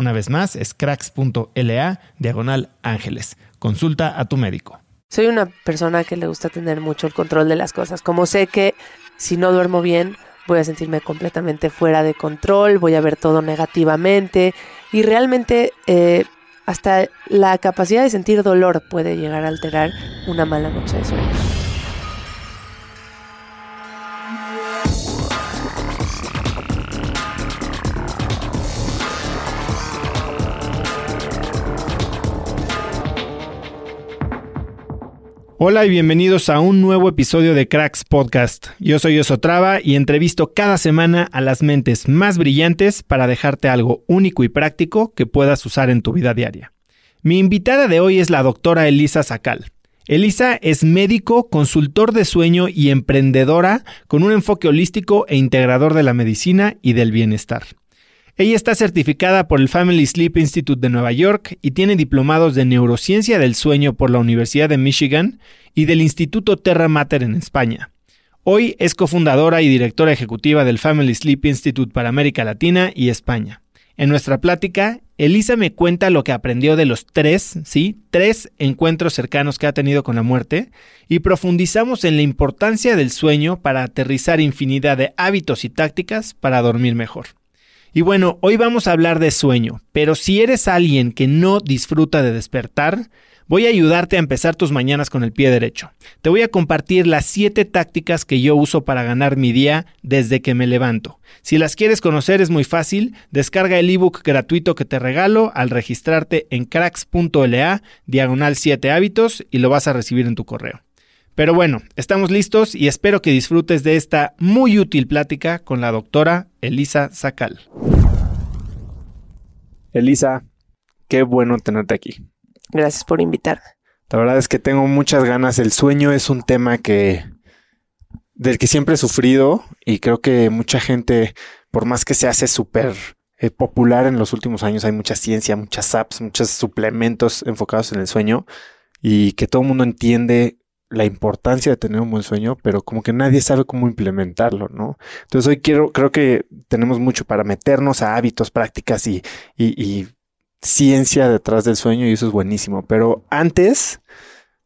Una vez más, es cracks.la diagonal ángeles. Consulta a tu médico. Soy una persona que le gusta tener mucho el control de las cosas. Como sé que si no duermo bien, voy a sentirme completamente fuera de control, voy a ver todo negativamente y realmente eh, hasta la capacidad de sentir dolor puede llegar a alterar una mala noche de sueño. Hola y bienvenidos a un nuevo episodio de Cracks Podcast. Yo soy Osotrava y entrevisto cada semana a las mentes más brillantes para dejarte algo único y práctico que puedas usar en tu vida diaria. Mi invitada de hoy es la doctora Elisa Sacal. Elisa es médico, consultor de sueño y emprendedora con un enfoque holístico e integrador de la medicina y del bienestar. Ella está certificada por el Family Sleep Institute de Nueva York y tiene diplomados de neurociencia del sueño por la Universidad de Michigan y del Instituto Terra Mater en España. Hoy es cofundadora y directora ejecutiva del Family Sleep Institute para América Latina y España. En nuestra plática, Elisa me cuenta lo que aprendió de los tres, sí, tres encuentros cercanos que ha tenido con la muerte y profundizamos en la importancia del sueño para aterrizar infinidad de hábitos y tácticas para dormir mejor. Y bueno, hoy vamos a hablar de sueño, pero si eres alguien que no disfruta de despertar, voy a ayudarte a empezar tus mañanas con el pie derecho. Te voy a compartir las 7 tácticas que yo uso para ganar mi día desde que me levanto. Si las quieres conocer es muy fácil, descarga el ebook gratuito que te regalo al registrarte en cracks.la diagonal 7 hábitos y lo vas a recibir en tu correo. Pero bueno, estamos listos y espero que disfrutes de esta muy útil plática con la doctora Elisa Sacal. Elisa, qué bueno tenerte aquí. Gracias por invitarme. La verdad es que tengo muchas ganas. El sueño es un tema que del que siempre he sufrido y creo que mucha gente, por más que se hace súper eh, popular en los últimos años, hay mucha ciencia, muchas apps, muchos suplementos enfocados en el sueño y que todo el mundo entiende la importancia de tener un buen sueño, pero como que nadie sabe cómo implementarlo, ¿no? Entonces hoy quiero, creo que tenemos mucho para meternos a hábitos, prácticas y, y, ciencia detrás del sueño y eso es buenísimo. Pero antes,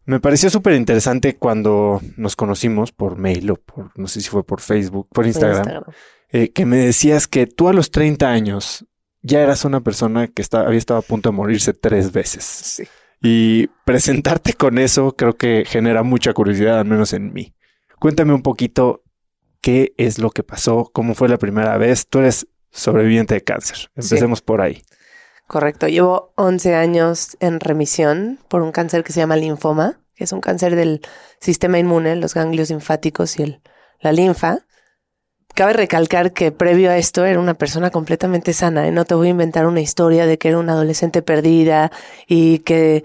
me pareció súper interesante cuando nos conocimos por mail o por, no sé si fue por Facebook, por Instagram, eh, que me decías que tú a los 30 años ya eras una persona que había estado a punto de morirse tres veces. Sí. Y presentarte con eso creo que genera mucha curiosidad, al menos en mí. Cuéntame un poquito qué es lo que pasó, cómo fue la primera vez. Tú eres sobreviviente de cáncer. Empecemos por ahí. Correcto. Llevo 11 años en remisión por un cáncer que se llama linfoma, que es un cáncer del sistema inmune, los ganglios linfáticos y el, la linfa. Cabe recalcar que previo a esto era una persona completamente sana. ¿eh? No te voy a inventar una historia de que era una adolescente perdida y que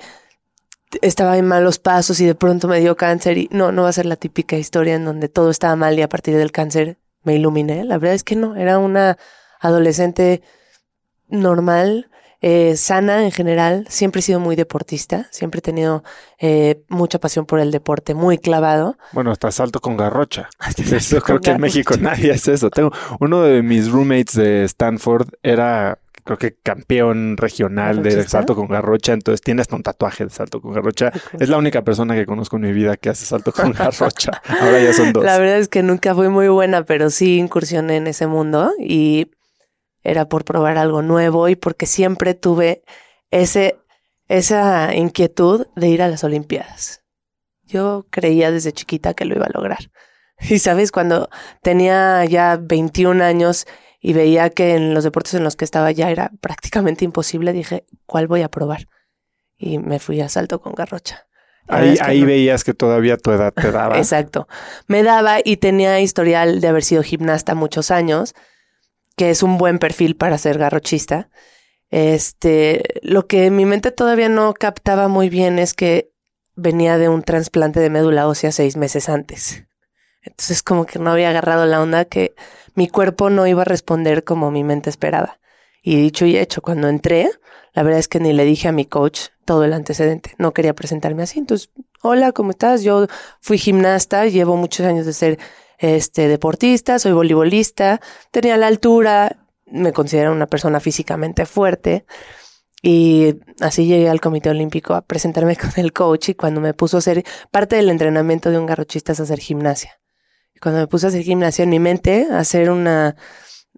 estaba en malos pasos y de pronto me dio cáncer y no, no va a ser la típica historia en donde todo estaba mal y a partir del cáncer me iluminé. La verdad es que no, era una adolescente normal, eh, sana en general, siempre he sido muy deportista, siempre he tenido eh, mucha pasión por el deporte, muy clavado. Bueno, hasta salto con garrocha. eso creo que en México nadie hace eso. Tengo uno de mis roommates de Stanford era creo que campeón regional de salto con garrocha, entonces tienes un tatuaje de salto con garrocha. Es la única persona que conozco en mi vida que hace salto con garrocha. Ahora ya son dos. La verdad es que nunca fui muy buena, pero sí incursioné en ese mundo y era por probar algo nuevo y porque siempre tuve ese, esa inquietud de ir a las Olimpiadas. Yo creía desde chiquita que lo iba a lograr. Y sabes, cuando tenía ya 21 años y veía que en los deportes en los que estaba ya era prácticamente imposible, dije, ¿cuál voy a probar? Y me fui a salto con garrocha. Ahí, ahí veías que todavía tu edad te daba. Exacto. Me daba y tenía historial de haber sido gimnasta muchos años, que es un buen perfil para ser garrochista. Este, lo que mi mente todavía no captaba muy bien es que venía de un trasplante de médula ósea seis meses antes. Entonces como que no había agarrado la onda que mi cuerpo no iba a responder como mi mente esperaba. Y dicho y hecho, cuando entré, la verdad es que ni le dije a mi coach todo el antecedente. No quería presentarme así. Entonces, hola, ¿cómo estás? Yo fui gimnasta, llevo muchos años de ser este deportista, soy voleibolista, tenía la altura, me considero una persona físicamente fuerte. Y así llegué al Comité Olímpico a presentarme con el coach y cuando me puso a hacer parte del entrenamiento de un garrochista es hacer gimnasia cuando me puse a hacer gimnasia en mi mente, hacer una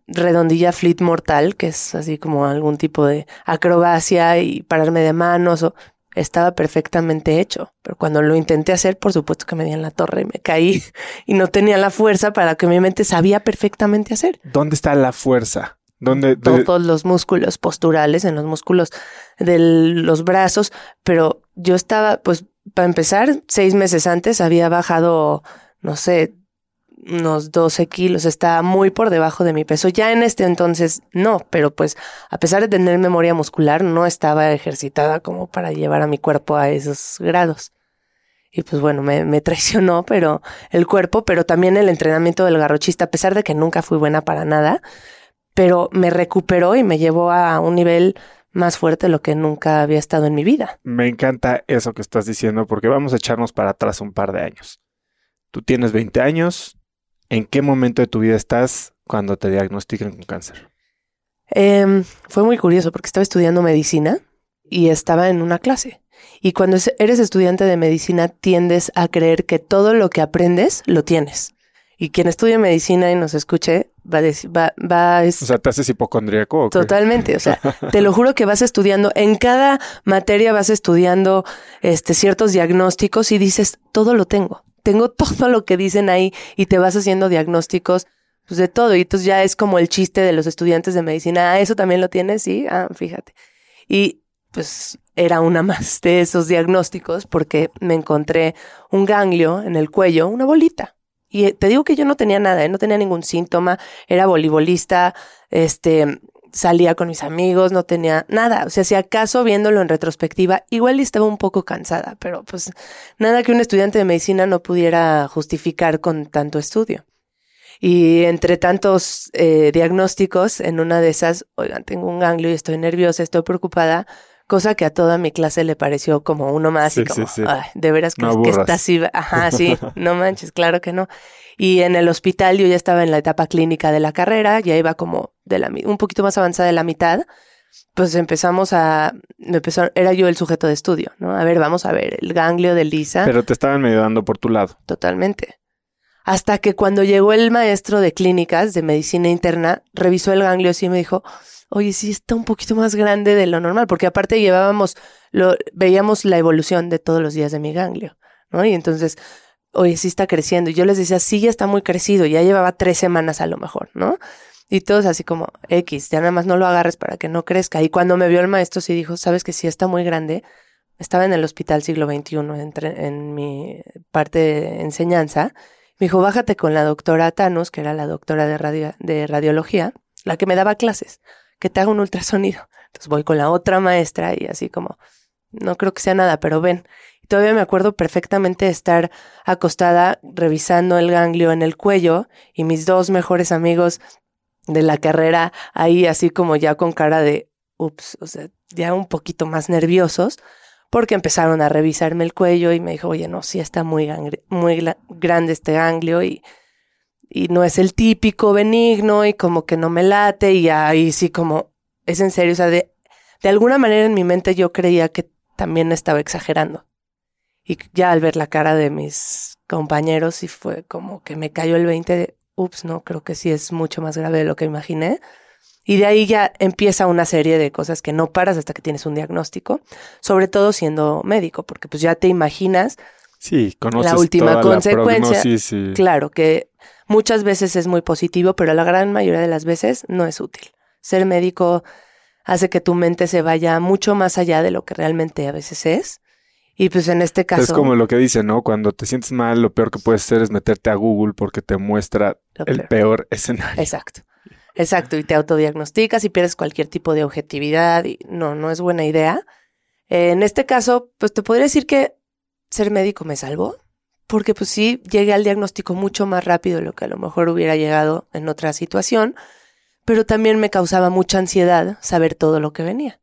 redondilla fleet mortal, que es así como algún tipo de acrobacia y pararme de manos, o, estaba perfectamente hecho. Pero cuando lo intenté hacer, por supuesto que me di en la torre y me caí y no tenía la fuerza para que mi mente sabía perfectamente hacer. ¿Dónde está la fuerza? ¿Dónde, Todos los músculos posturales, en los músculos de los brazos, pero yo estaba, pues, para empezar, seis meses antes había bajado, no sé, unos 12 kilos, está muy por debajo de mi peso. Ya en este entonces no, pero pues a pesar de tener memoria muscular, no estaba ejercitada como para llevar a mi cuerpo a esos grados. Y pues bueno, me, me traicionó, pero el cuerpo, pero también el entrenamiento del garrochista, a pesar de que nunca fui buena para nada, pero me recuperó y me llevó a un nivel más fuerte de lo que nunca había estado en mi vida. Me encanta eso que estás diciendo porque vamos a echarnos para atrás un par de años. Tú tienes 20 años, ¿En qué momento de tu vida estás cuando te diagnostican con cáncer? Em, fue muy curioso porque estaba estudiando medicina y estaba en una clase. Y cuando eres estudiante de medicina tiendes a creer que todo lo que aprendes lo tienes. Y quien estudie medicina y nos escuche va a decir, va, va O sea, te haces hipocondríaco. Totalmente. O sea, te lo juro que vas estudiando, en cada materia vas estudiando este, ciertos diagnósticos y dices, todo lo tengo tengo todo lo que dicen ahí y te vas haciendo diagnósticos pues de todo. Y entonces ya es como el chiste de los estudiantes de medicina. Ah, eso también lo tienes, sí. Ah, fíjate. Y pues era una más de esos diagnósticos porque me encontré un ganglio en el cuello, una bolita. Y te digo que yo no tenía nada, ¿eh? no tenía ningún síntoma, era voleibolista, este, salía con mis amigos, no tenía nada. O sea, si acaso viéndolo en retrospectiva, igual estaba un poco cansada, pero pues nada que un estudiante de medicina no pudiera justificar con tanto estudio. Y entre tantos eh, diagnósticos, en una de esas, oigan, tengo un ganglio y estoy nerviosa, estoy preocupada, cosa que a toda mi clase le pareció como uno más y como, Ay, de veras que, que está así, ajá, sí, no manches, claro que no. Y en el hospital yo ya estaba en la etapa clínica de la carrera, ya iba como de la, un poquito más avanzada de la mitad. Pues empezamos a, empezó, era yo el sujeto de estudio, ¿no? A ver, vamos a ver, el ganglio de Lisa. Pero te estaban medio dando por tu lado. Totalmente. Hasta que cuando llegó el maestro de clínicas de medicina interna, revisó el ganglio y me dijo, oye, sí está un poquito más grande de lo normal, porque aparte llevábamos, lo, veíamos la evolución de todos los días de mi ganglio, ¿no? Y entonces, oye, sí está creciendo. Y yo les decía, sí, ya está muy crecido, ya llevaba tres semanas a lo mejor, ¿no? Y todos así como, X, ya nada más no lo agarres para que no crezca. Y cuando me vio el maestro, sí dijo, sabes que sí está muy grande. Estaba en el hospital siglo XXI, entre, en mi parte de enseñanza. Me dijo, bájate con la doctora Thanos, que era la doctora de, de radiología, la que me daba clases, que te haga un ultrasonido. Entonces voy con la otra maestra y así como, no creo que sea nada, pero ven. Y todavía me acuerdo perfectamente de estar acostada revisando el ganglio en el cuello y mis dos mejores amigos de la carrera ahí así como ya con cara de, ups, o sea, ya un poquito más nerviosos, porque empezaron a revisarme el cuello y me dijo, oye, no, sí está muy, muy grande este ganglio y, y no es el típico benigno y como que no me late y ahí sí como, es en serio, o sea, de, de alguna manera en mi mente yo creía que también estaba exagerando. Y ya al ver la cara de mis compañeros, sí fue como que me cayó el 20 de, ups, no, creo que sí es mucho más grave de lo que imaginé. Y de ahí ya empieza una serie de cosas que no paras hasta que tienes un diagnóstico, sobre todo siendo médico, porque pues ya te imaginas sí, la última consecuencia. Claro, que muchas veces es muy positivo, pero la gran mayoría de las veces no es útil. Ser médico hace que tu mente se vaya mucho más allá de lo que realmente a veces es y pues en este caso... Es como lo que dice, ¿no? Cuando te sientes mal, lo peor que puedes hacer es meterte a Google porque te muestra el peor. escenario. Exacto. Exacto. Y te autodiagnosticas y pierdes cualquier tipo de objetividad. Y no, no es buena idea. en este caso, pues te podría decir que ser médico me salvó. Porque pues sí, llegué al diagnóstico mucho más rápido de lo que a lo mejor hubiera llegado en otra situación. Pero también me causaba mucha ansiedad saber todo lo que venía.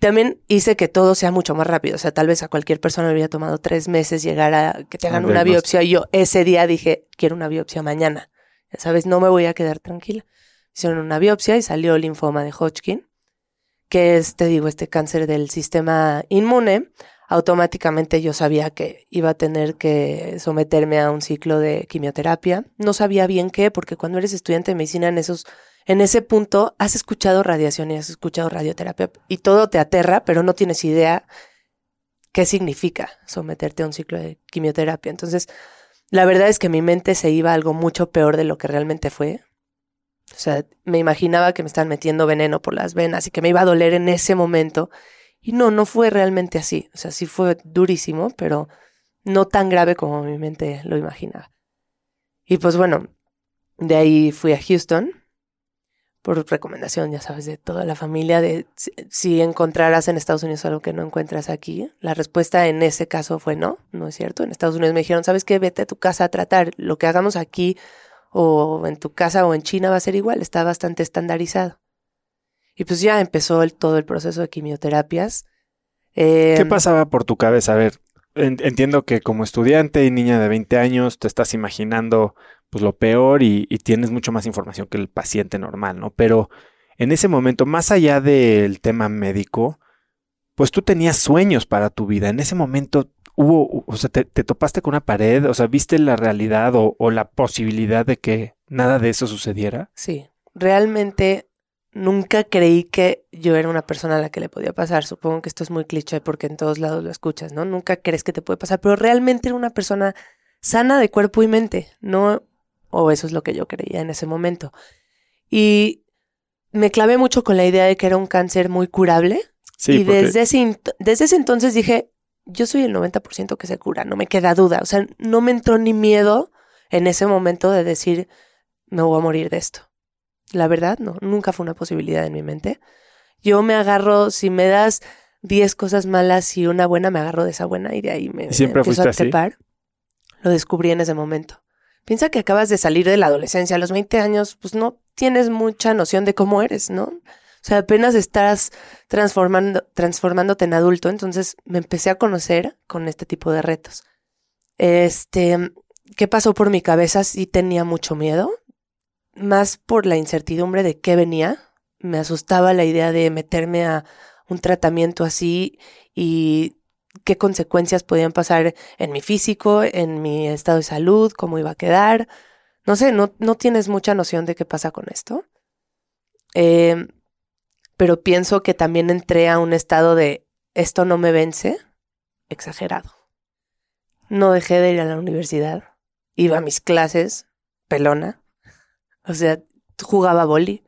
También hice que todo sea mucho más rápido. O sea, tal vez a cualquier persona le hubiera tomado tres meses llegar a que te hagan una biopsia. Y yo ese día dije, quiero una biopsia mañana. Ya sabes, no me voy a quedar tranquila. Hicieron una biopsia y salió el linfoma de Hodgkin, que es, te digo, este cáncer del sistema inmune. Automáticamente yo sabía que iba a tener que someterme a un ciclo de quimioterapia. No sabía bien qué, porque cuando eres estudiante de medicina en esos en ese punto has escuchado radiación y has escuchado radioterapia y todo te aterra, pero no tienes idea qué significa someterte a un ciclo de quimioterapia. Entonces, la verdad es que mi mente se iba a algo mucho peor de lo que realmente fue. O sea, me imaginaba que me estaban metiendo veneno por las venas y que me iba a doler en ese momento. Y no, no fue realmente así. O sea, sí fue durísimo, pero no tan grave como mi mente lo imaginaba. Y pues bueno, de ahí fui a Houston por recomendación, ya sabes, de toda la familia, de si, encontraras en Estados Unidos algo que no encuentras aquí. La respuesta en ese caso fue no, no es cierto. En Estados Unidos me dijeron, ¿sabes qué? Vete a tu casa a tratar. Lo que hagamos aquí o en tu casa o en China va a ser igual, está bastante estandarizado. Y pues ya empezó el, todo el proceso de quimioterapias. ¿Qué em, pasaba por tu cabeza? A ver, entiendo que como estudiante y niña de 20 años te estás imaginando pues lo peor y, tienes mucho más información que el paciente normal, ¿no? Pero en ese momento, más allá del tema médico, pues tú tenías sueños para tu vida. En ese momento hubo, o sea, te, topaste con una pared, o sea, viste la realidad o, o, la posibilidad de que nada de eso sucediera. Sí, realmente nunca creí que yo era una persona a la que le podía pasar. Supongo que esto es muy cliché porque en todos lados lo escuchas, ¿no? Nunca crees que te puede pasar, pero realmente era una persona sana de cuerpo y mente, no o eso es lo que yo creía en ese momento. Y me clavé mucho con la idea de que era un cáncer muy curable. y desde, ese, desde ese entonces dije, yo soy el 90% que se cura, no me queda duda. O sea, no me entró ni miedo en ese momento de decir, me voy a morir de esto. La verdad, no, nunca fue una posibilidad en mi mente. Yo me agarro, si me das 10 cosas malas y una buena, me agarro de esa buena y de ahí me, ¿Siempre empiezo a trepar. Lo descubrí en ese momento. Piensa que acabas de salir de la adolescencia, a los 20 años, pues no tienes mucha noción de cómo eres, ¿no? O sea, apenas estás transformando, transformándote en adulto, entonces me empecé a conocer con este tipo de retos. Este, ¿qué pasó por mi cabeza? Sí tenía mucho miedo, más por la incertidumbre de qué venía. Me asustaba la idea de meterme a un tratamiento así y qué consecuencias podían pasar en mi físico, en mi estado de salud, cómo iba a quedar. No sé, no, no tienes mucha noción de qué pasa con esto. Eh, pero pienso que también entré a un estado de esto no me vence, exagerado. No dejé de ir a la universidad, iba a mis clases, pelona, o sea, jugaba boli.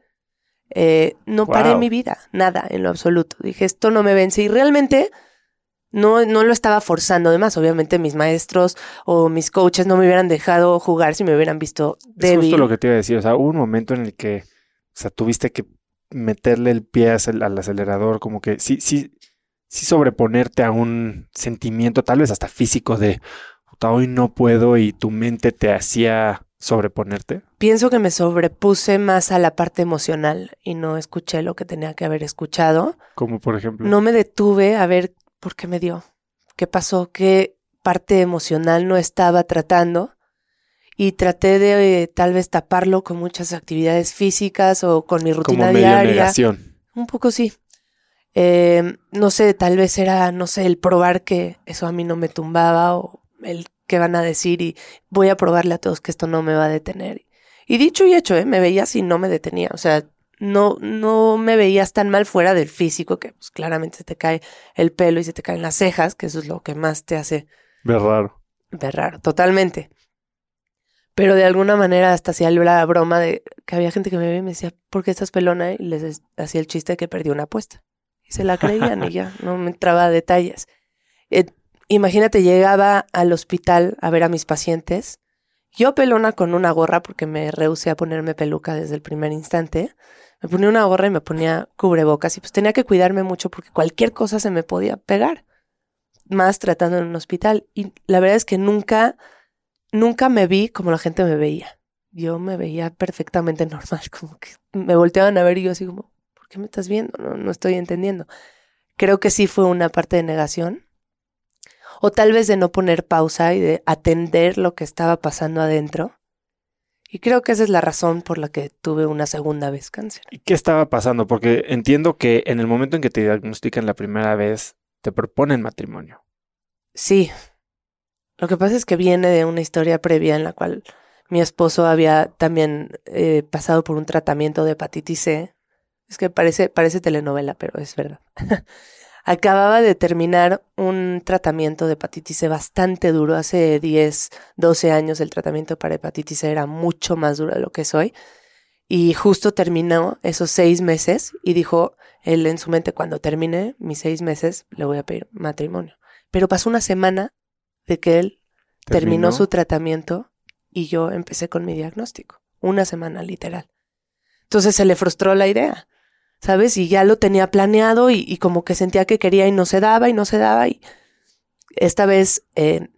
Eh, no paré mi vida, nada en lo absoluto. Dije, esto no me vence y realmente no, no lo estaba forzando. Además, obviamente mis maestros o mis coaches no me hubieran dejado jugar si me hubieran visto débil. Es justo lo que te iba a decir. O sea, hubo un momento en el que, o sea, tuviste que meterle el pie al acelerador, como que sí, sí, sí sobreponerte a un sentimiento, tal vez hasta físico de, hoy no puedo y tu mente te hacía sobreponerte? Pienso que me sobrepuse más a la parte emocional y no escuché lo que tenía que haber escuchado. Como por ejemplo. No me detuve a ver por qué me dio, qué pasó, qué parte emocional no estaba tratando y traté de eh, tal vez taparlo con muchas actividades físicas o con mi rutina Como diaria. Negación. Un poco sí. Eh, no sé, tal vez era, no sé, el probar que eso a mí no me tumbaba o el que van a decir y voy a probarle a todos que esto no me va a detener. Y dicho y hecho, ¿eh? me veías y no me detenía. O sea, no, no me veías tan mal fuera del físico, que pues claramente se te cae el pelo y se te caen las cejas, que eso es lo que más te hace ver raro. Ver raro, totalmente. Pero de alguna manera hasta hacía la broma de que había gente que me veía y me decía, ¿por qué estás pelona? Y les hacía el chiste de que perdí una apuesta. Y se la creían y ya, no me entraba a detalles. Eh, imagínate, llegaba al hospital a ver a mis pacientes. Yo pelona con una gorra porque me rehusé a ponerme peluca desde el primer instante. Me ponía una gorra y me ponía cubrebocas y pues tenía que cuidarme mucho porque cualquier cosa se me podía pegar. Más tratando en un hospital. Y la verdad es que nunca nunca me vi como la gente me veía. Yo me veía perfectamente normal, como que me volteaban a ver y yo así como, ¿por qué me estás viendo? No, no estoy entendiendo. Creo que sí fue una parte de negación. O tal vez de no poner pausa y de atender lo que estaba pasando adentro. Y creo que esa es la razón por la que tuve una segunda vez cáncer. ¿Y qué estaba pasando? Porque entiendo que en el momento en que te diagnostican la primera vez, te proponen matrimonio. Sí, lo que pasa es que viene de una historia previa en la cual mi esposo había también eh, pasado por un tratamiento de hepatitis C. Es que parece, parece telenovela, pero es verdad. Acababa de terminar un tratamiento de hepatitis C bastante duro. Hace 10, 12 años el tratamiento para hepatitis C era mucho más duro de lo que soy. Y justo terminó esos seis meses y dijo él en su mente, cuando termine mis seis meses, le voy a pedir matrimonio. Pero pasó una semana de que él terminó, su tratamiento y yo empecé con mi diagnóstico. Una semana literal. Entonces se le frustró la idea, ¿sabes? Y ya lo tenía planeado y, como que sentía que quería y no se daba y no se daba. Y esta vez eh,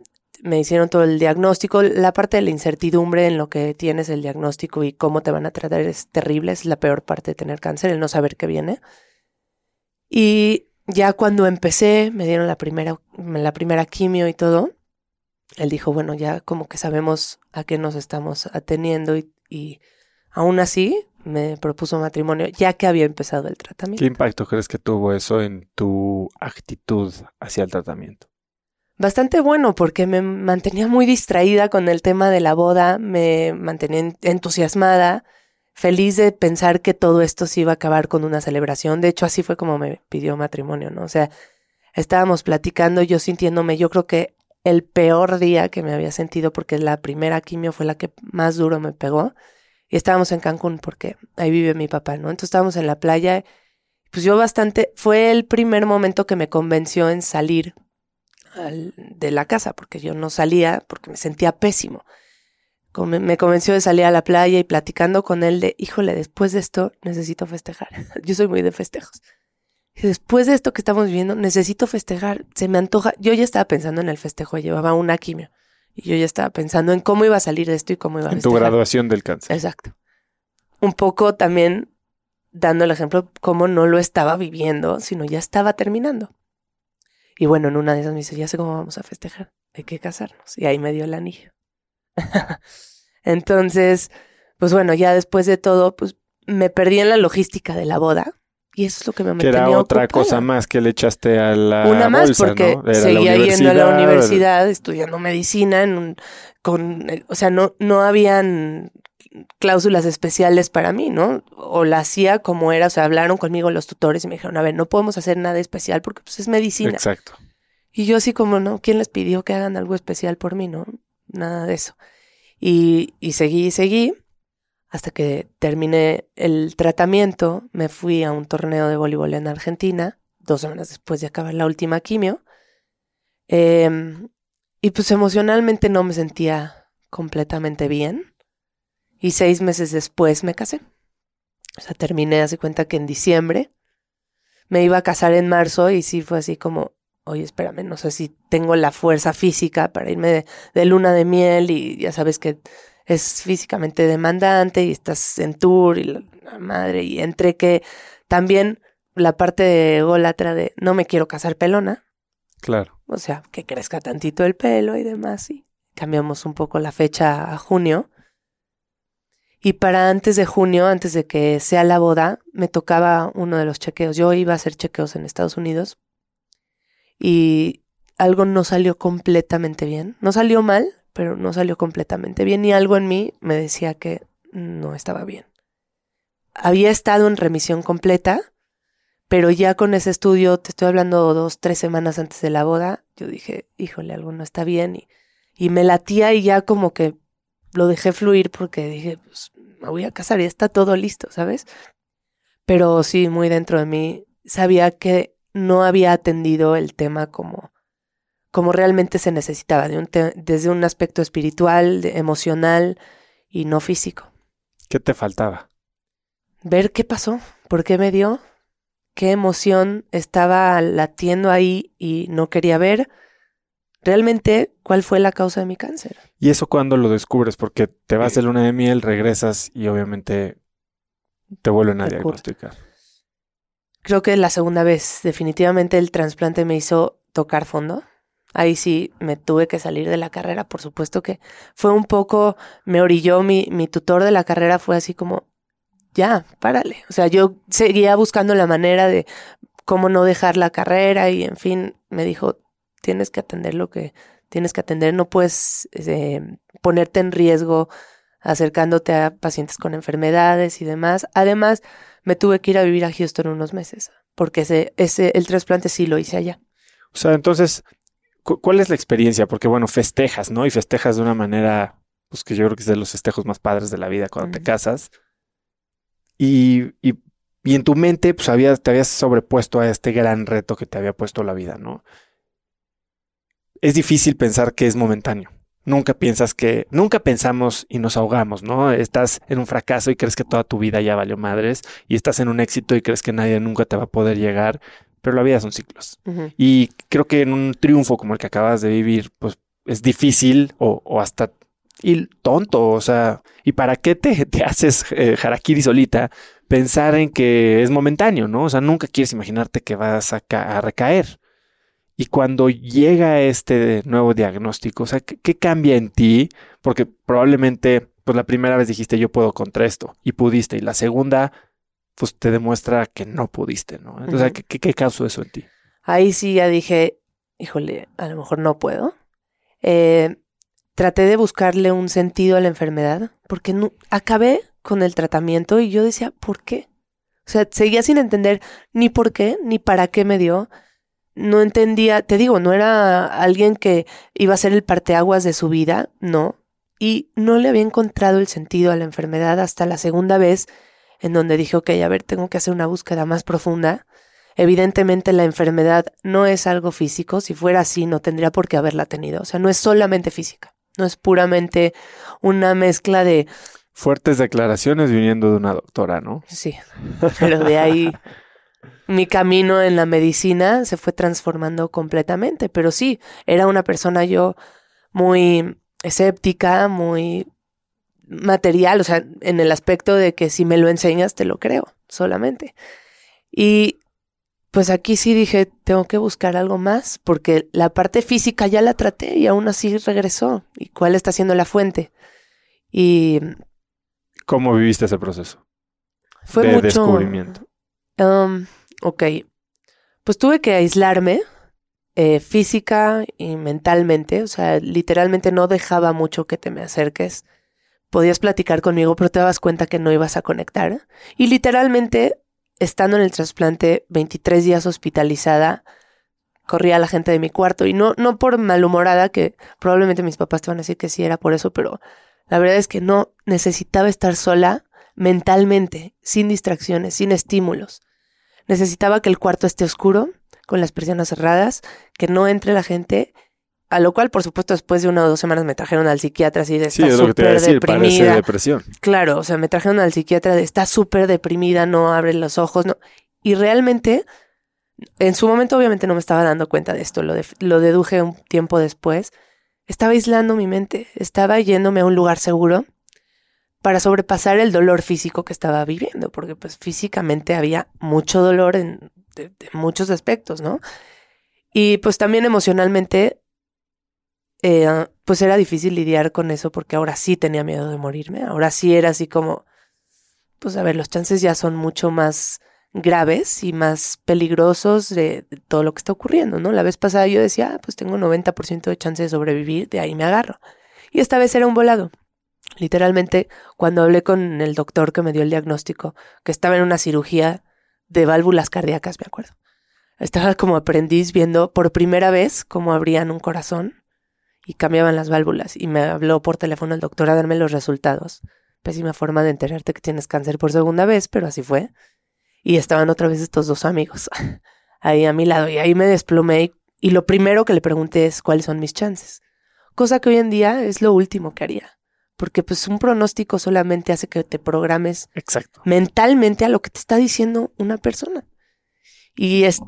me hicieron todo el diagnóstico. La parte de la incertidumbre en lo que tienes el diagnóstico y cómo te van a tratar es terrible. Es la peor parte de tener cáncer, el no saber qué viene. Y ya cuando empecé, me dieron la primera, la primera quimio y todo él dijo, bueno, ya como que sabemos a qué nos estamos ateniendo y, aún así me propuso matrimonio ya que había empezado el tratamiento. ¿Qué impacto crees que tuvo eso en tu actitud hacia el tratamiento? Bastante bueno porque me mantenía muy distraída con el tema de la boda, me mantenía entusiasmada, feliz de pensar que todo esto se iba a acabar con una celebración. De hecho, así fue como me pidió matrimonio, ¿no? O sea, estábamos platicando, yo sintiéndome, yo creo que el peor día que me había sentido porque la primera quimio fue la que más duro me pegó. Y estábamos en Cancún porque ahí vive mi papá, ¿no? Entonces estábamos en la playa. Pues yo bastante, fue el primer momento que me convenció en salir de la casa, porque yo no salía porque me sentía pésimo. Me convenció de salir a la playa y platicando con él de, híjole, después de esto necesito festejar. yo soy muy de festejos después de esto que estamos viviendo, necesito festejar, se me antoja. Yo ya estaba pensando en el festejo, llevaba una quimio. Y yo ya estaba pensando en cómo iba a salir de esto y cómo iba a En tu graduación del cáncer. Exacto. Un poco también dando el ejemplo cómo no lo estaba viviendo, sino ya estaba terminando. Y bueno, en una de esas me dice, ya sé cómo vamos a festejar, hay que casarnos. Y ahí me dio el anillo. Entonces, pues bueno, ya después de todo, pues me perdí en la logística de la boda Y eso es lo que me Que era otra cosa más que le echaste a la Una más bolsa, porque ¿no? Seguía yendo a la universidad, universidad estudiando medicina en un- con eh, o sea, no no habían cláusulas especiales para mí, ¿no? O la hacía como era, o sea, hablaron conmigo los tutores y me dijeron, "A ver, no podemos hacer nada especial porque pues es medicina." Exacto. Y yo así como, ¿no? ¿Quién les pidió que hagan algo especial por mí, no? Nada de eso. Y, y seguí y seguí hasta que terminé el tratamiento. Me fui a un torneo de voleibol en Argentina, dos semanas después de acabar la última quimio. Em, y pues emocionalmente no me sentía completamente bien. Y seis meses después me casé. O sea, terminé, hace cuenta que en diciembre. Me iba a casar en marzo y sí fue así como, oye, espérame, no sé si tengo la fuerza física para irme de, de luna de miel y ya sabes que es físicamente demandante y estás en tour y la, la madre y entre que también la parte de ególatra de no me quiero casar pelona, Claro. o sea, que crezca tantito el pelo y demás y cambiamos un poco la fecha a junio. Y para antes de junio, antes de que sea la boda, me tocaba uno de los chequeos. Yo iba a hacer chequeos en Estados Unidos y algo no salió completamente bien. No salió mal, pero no salió completamente bien y algo en mí me decía que no estaba bien. Había estado en remisión completa, pero ya con ese estudio, te estoy hablando dos, tres semanas antes de la boda, yo dije, híjole, algo no está bien y, y me latía y ya como que lo dejé fluir porque dije, pues me voy a casar y está todo listo, ¿sabes? Pero sí, muy dentro de mí sabía que no había atendido el tema como, como realmente se necesitaba, de un te- desde un aspecto espiritual, de- emocional y no físico. ¿Qué te faltaba? Ver qué pasó, por qué me dio, qué emoción estaba latiendo ahí y no quería ver, realmente cuál fue la causa de mi cáncer. ¿Y eso cuándo lo descubres? Porque te vas de luna de miel, regresas y obviamente te vuelven a diagnosticar. Creo que la segunda vez, definitivamente el trasplante me hizo tocar fondo. Ahí sí me tuve que salir de la carrera, por supuesto que fue un poco, me orilló mi, mi tutor de la carrera, fue así como, ya, párale. O sea, yo seguía buscando la manera de cómo no dejar la carrera y en fin, me dijo, tienes que atender lo que tienes que atender, no puedes eh, ponerte en riesgo acercándote a pacientes con enfermedades y demás. Además, me tuve que ir a vivir a Houston unos meses, porque ese, ese, el trasplante sí lo hice allá. O sea, entonces, cu- ¿cuál es la experiencia? Porque bueno, festejas, ¿no? Y festejas de una manera, pues que yo creo que es de los festejos más padres de la vida cuando te casas. Y, y, y en tu mente, pues habías, te habías sobrepuesto a este gran reto que te había puesto la vida, ¿no? Es difícil pensar que es momentáneo. Nunca piensas que, nunca pensamos y nos ahogamos, ¿no? Estás en un fracaso y crees que toda tu vida ya valió madres, y estás en un éxito y crees que nadie nunca te va a poder llegar, pero la vida son ciclos. Y creo que en un triunfo como el que acabas de vivir, pues es difícil o, o hasta y tonto, o sea, ¿y para qué te, te haces eh, harakiri solita pensar en que es momentáneo, ¿no? O sea, nunca quieres imaginarte que vas a, ca- a recaer. Y cuando llega este nuevo diagnóstico, o sea, ¿qué, qué cambia en ti? Porque probablemente, pues la primera vez dijiste yo puedo contra esto y pudiste, y la segunda, pues te demuestra que no pudiste, ¿no? O sea, Ujú. ¿qué, qué, qué causó eso en ti? Ahí sí ya dije, híjole, a lo mejor no puedo. Eh, traté de buscarle un sentido a la enfermedad, porque no, acabé con el tratamiento y yo decía, ¿por qué? O sea, seguía sin entender ni por qué, ni para qué me dio. No entendía, te digo, no era alguien que iba a ser el parteaguas de su vida, no. Y no le había encontrado el sentido a la enfermedad hasta la segunda vez en donde dije, ok, a ver, tengo que hacer una búsqueda más profunda. Evidentemente la enfermedad no es algo físico, si fuera así no tendría por qué haberla tenido, o sea, no es solamente física, no es puramente una mezcla de, Fuertes declaraciones viniendo de una doctora, ¿no? sí, pero de ahí mi camino en la medicina se fue transformando completamente, pero sí, era una persona yo muy escéptica, muy material, o sea, en el aspecto de que si me lo enseñas te lo creo, solamente. Y pues aquí sí dije, tengo que buscar algo más, porque la parte física ya la traté y aún así regresó. ¿Y cuál está siendo la fuente? Y ¿Cómo viviste ese proceso fue de mucho... descubrimiento? Um, ok. Pues tuve que aislarme eh, física y mentalmente. O sea, literalmente no dejaba mucho que te me acerques. Podías platicar conmigo, pero te dabas cuenta que no ibas a conectar. Y literalmente, estando en el trasplante, 23 días hospitalizada, corría la gente de mi cuarto. Y no, no por malhumorada, que probablemente mis papás te van a decir que sí era por eso, pero la verdad es que no necesitaba estar sola mentalmente, sin distracciones, sin estímulos. Necesitaba que el cuarto esté oscuro, con las persianas cerradas, que no entre la gente, a lo cual, por supuesto, después de una o dos semanas me trajeron al psiquiatra así de está súper deprimida. depresión. Claro, o sea, me trajeron al psiquiatra de está súper deprimida, no abre los ojos, no. Y realmente, en su momento obviamente no me estaba dando cuenta de esto, lo, lo deduje un tiempo después. Estaba aislando mi mente, estaba yéndome a un lugar seguro para sobrepasar el dolor físico que estaba viviendo, porque pues físicamente había mucho dolor en muchos aspectos, ¿no? Y pues también emocionalmente, eh, pues era difícil lidiar con eso porque ahora sí tenía miedo de morirme, ahora sí era así como, pues a ver, los chances ya son mucho más graves y más peligrosos de, todo lo que está ocurriendo, ¿no? La vez pasada yo decía, ah, pues tengo 90% de chance de sobrevivir, de ahí me agarro. Y esta vez era un volado. Literalmente, cuando hablé con el doctor que me dio el diagnóstico, que estaba en una cirugía de válvulas cardíacas, me acuerdo. Estaba como aprendiz viendo por primera vez cómo abrían un corazón y cambiaban las válvulas. Y me habló por teléfono el doctor a darme los resultados. Pésima forma de enterarte que tienes cáncer por segunda vez, pero así fue. Y estaban otra vez estos dos amigos ahí a mi lado. Y ahí me desplomé y, y lo primero que le pregunté es cuáles son mis chances. Cosa que hoy en día es lo último que haría porque pues un pronóstico solamente hace que te programes Exacto. mentalmente a lo que te está diciendo una persona. Y es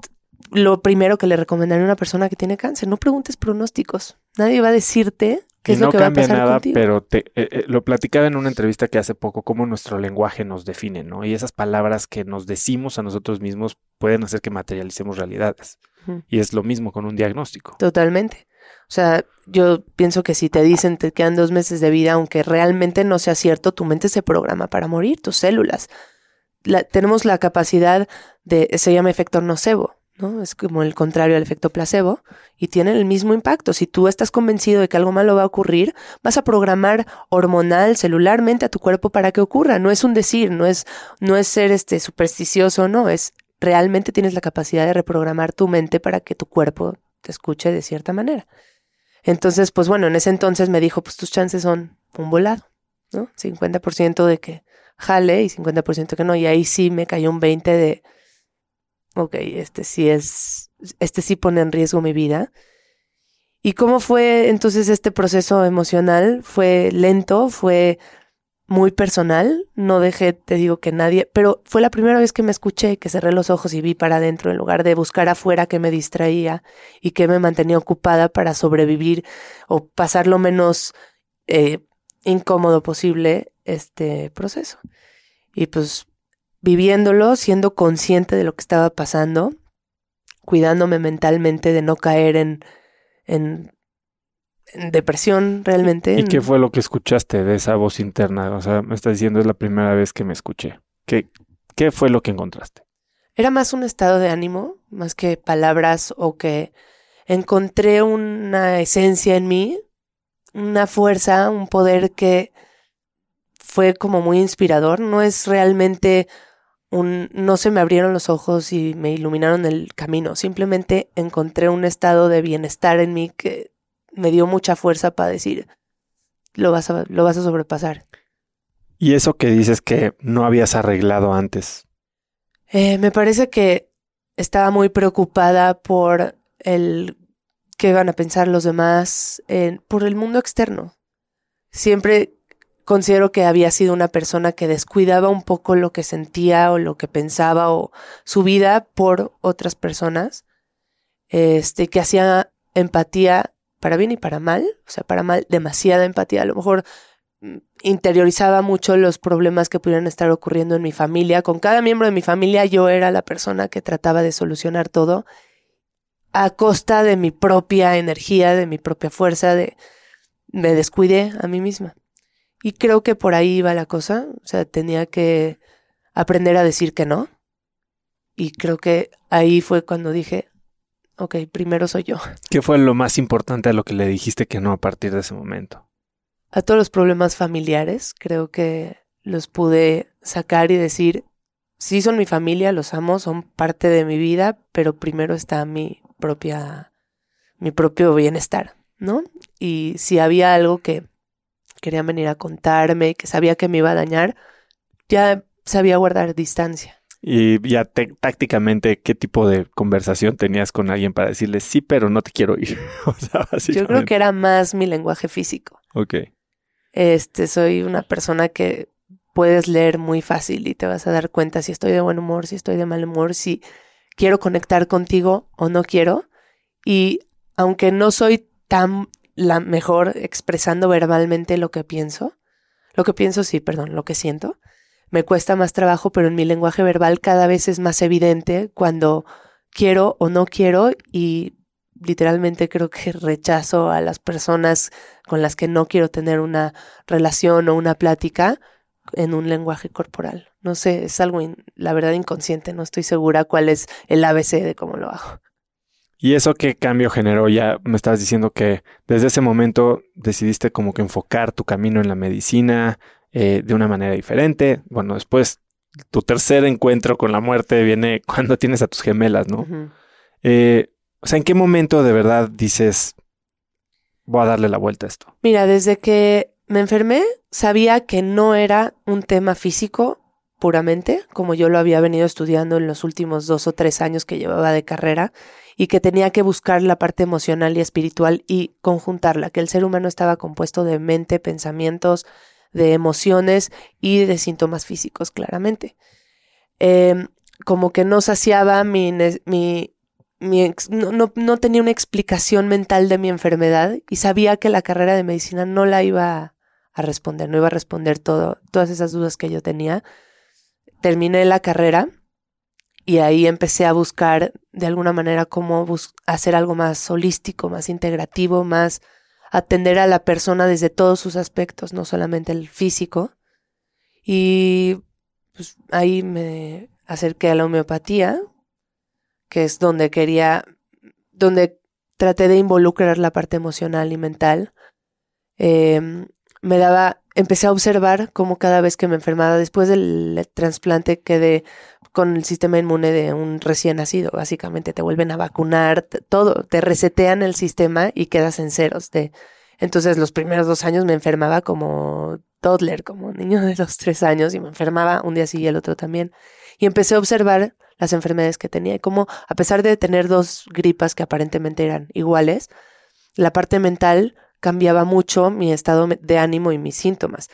lo primero que le recomendaría a una persona que tiene cáncer, no preguntes pronósticos. Nadie va a decirte qué es lo que va a pasar nada, pero te, eh, eh, lo platicaba en una entrevista que hace poco cómo nuestro lenguaje nos define, ¿no? Y esas palabras que nos decimos a nosotros mismos pueden hacer que materialicemos realidades. Y es lo mismo con un diagnóstico. Totalmente. O sea, yo pienso que si te dicen te quedan dos meses de vida, aunque realmente no sea cierto, tu mente se programa para morir, tus células. tenemos la capacidad de, se llama efecto nocebo, ¿no? Es como el contrario al efecto placebo y tiene el mismo impacto. Si tú estás convencido de que algo malo va a ocurrir, vas a programar hormonal, celularmente a tu cuerpo para que ocurra. No es un decir, no es, no es ser este supersticioso, no, es realmente tienes la capacidad de reprogramar tu mente para que tu cuerpo te escuche de cierta manera. Entonces, pues bueno, en ese entonces me dijo, pues tus chances son un volado, ¿no? 50% de que jale y 50% que no. Y ahí sí me cayó un 20 de, ok, este sí es, este sí pone en riesgo mi vida. ¿Y cómo fue entonces este proceso emocional? Fue lento, fue muy personal, no dejé, te digo que nadie, pero fue la primera vez que me escuché, que cerré los ojos y vi para adentro en lugar de buscar afuera que me distraía y que me mantenía ocupada para sobrevivir o pasar lo menos eh, incómodo posible este proceso. Y pues viviéndolo, siendo consciente de lo que estaba pasando, cuidándome mentalmente de no caer en, en depresión realmente. ¿Y qué fue lo que escuchaste de esa voz interna? O sea, me estás diciendo es la primera vez que me escuché. ¿Qué, qué fue lo que encontraste? Era más un estado de ánimo, más que palabras o que encontré una esencia en mí, una fuerza, un poder que fue como muy inspirador. No es realmente un, no se me abrieron los ojos y me iluminaron el camino. Simplemente encontré un estado de bienestar en mí que me dio mucha fuerza para decir, lo vas a, lo vas a sobrepasar. ¿Y eso que dices que no habías arreglado antes? Eh, me parece que estaba muy preocupada por el qué van a pensar los demás, por el mundo externo. Siempre considero que había sido una persona que descuidaba un poco lo que sentía o lo que pensaba o su vida por otras personas, este, que hacía empatía para bien y para mal, o sea, para mal, demasiada empatía. A lo mejor mm, interiorizaba mucho los problemas que pudieran estar ocurriendo en mi familia. Con cada miembro de mi familia yo era la persona que trataba de solucionar todo a costa de mi propia energía, de mi propia fuerza, de me descuidé a mí misma. Y creo que por ahí iba la cosa, o sea, tenía que aprender a decir que no, y creo que ahí fue cuando dije, ok, primero soy yo. ¿Qué fue lo más importante a lo que le dijiste que no a partir de ese momento? A todos los problemas familiares, creo que los pude sacar y decir, sí son mi familia, los amo, son parte de mi vida, pero primero está mi propia, mi propio bienestar, ¿no? Y si había algo que querían venir a contarme, que sabía que me iba a dañar, ya sabía guardar distancia. Y ya tácticamente, ¿qué tipo de conversación tenías con alguien para decirle sí, pero no te quiero ir? Yo creo que era más mi lenguaje físico. Ok. Este, soy una persona que puedes leer muy fácil y te vas a dar cuenta si estoy de buen humor, si estoy de mal humor, si quiero conectar contigo o no quiero. Y aunque no soy tan la mejor expresando verbalmente lo que pienso, lo que pienso sí, perdón, lo que siento, me cuesta más trabajo, pero en mi lenguaje verbal cada vez es más evidente cuando quiero o no quiero y literalmente creo que rechazo a las personas con las que no quiero tener una relación o una plática en un lenguaje corporal. No sé, es algo, la verdad, inconsciente, no estoy segura cuál es el ABC de cómo lo hago. ¿Y eso qué cambio generó? Ya me estás diciendo que desde ese momento decidiste como que enfocar tu camino en la medicina, eh, de una manera diferente. Bueno, después tu tercer encuentro con la muerte viene cuando tienes a tus gemelas, ¿no? Eh, o sea, ¿en qué momento de verdad dices, voy a darle la vuelta a esto? Mira, desde que me enfermé, sabía que no era un tema físico puramente, como yo lo había venido estudiando en los últimos dos o tres años que llevaba de carrera, y que tenía que buscar la parte emocional y espiritual y conjuntarla, que el ser humano estaba compuesto de mente, pensamientos, de emociones y de síntomas físicos, claramente. Em, como que no saciaba mi, mi, no, no, tenía una explicación mental de mi enfermedad y sabía que la carrera de medicina no la iba a responder, no iba a responder todo, todas esas dudas que yo tenía. Terminé la carrera y ahí empecé a buscar de alguna manera cómo hacer algo más holístico, más integrativo, más atender a la persona desde todos sus aspectos, no solamente el físico. Y pues, ahí me acerqué a la homeopatía, que es donde quería, donde traté de involucrar la parte emocional y mental. Em, me daba, empecé a observar cómo cada vez que me enfermaba, después del trasplante, quedé con el sistema inmune de un recién nacido. Básicamente te vuelven a vacunar, todo, te resetean el sistema y quedas en ceros. De, entonces los primeros dos años me enfermaba como toddler, como niño de los tres años y me enfermaba un día sí y el otro también. Y empecé a observar las enfermedades que tenía y cómo a pesar de tener dos gripas que aparentemente eran iguales, la parte mental cambiaba mucho mi estado de ánimo y mis síntomas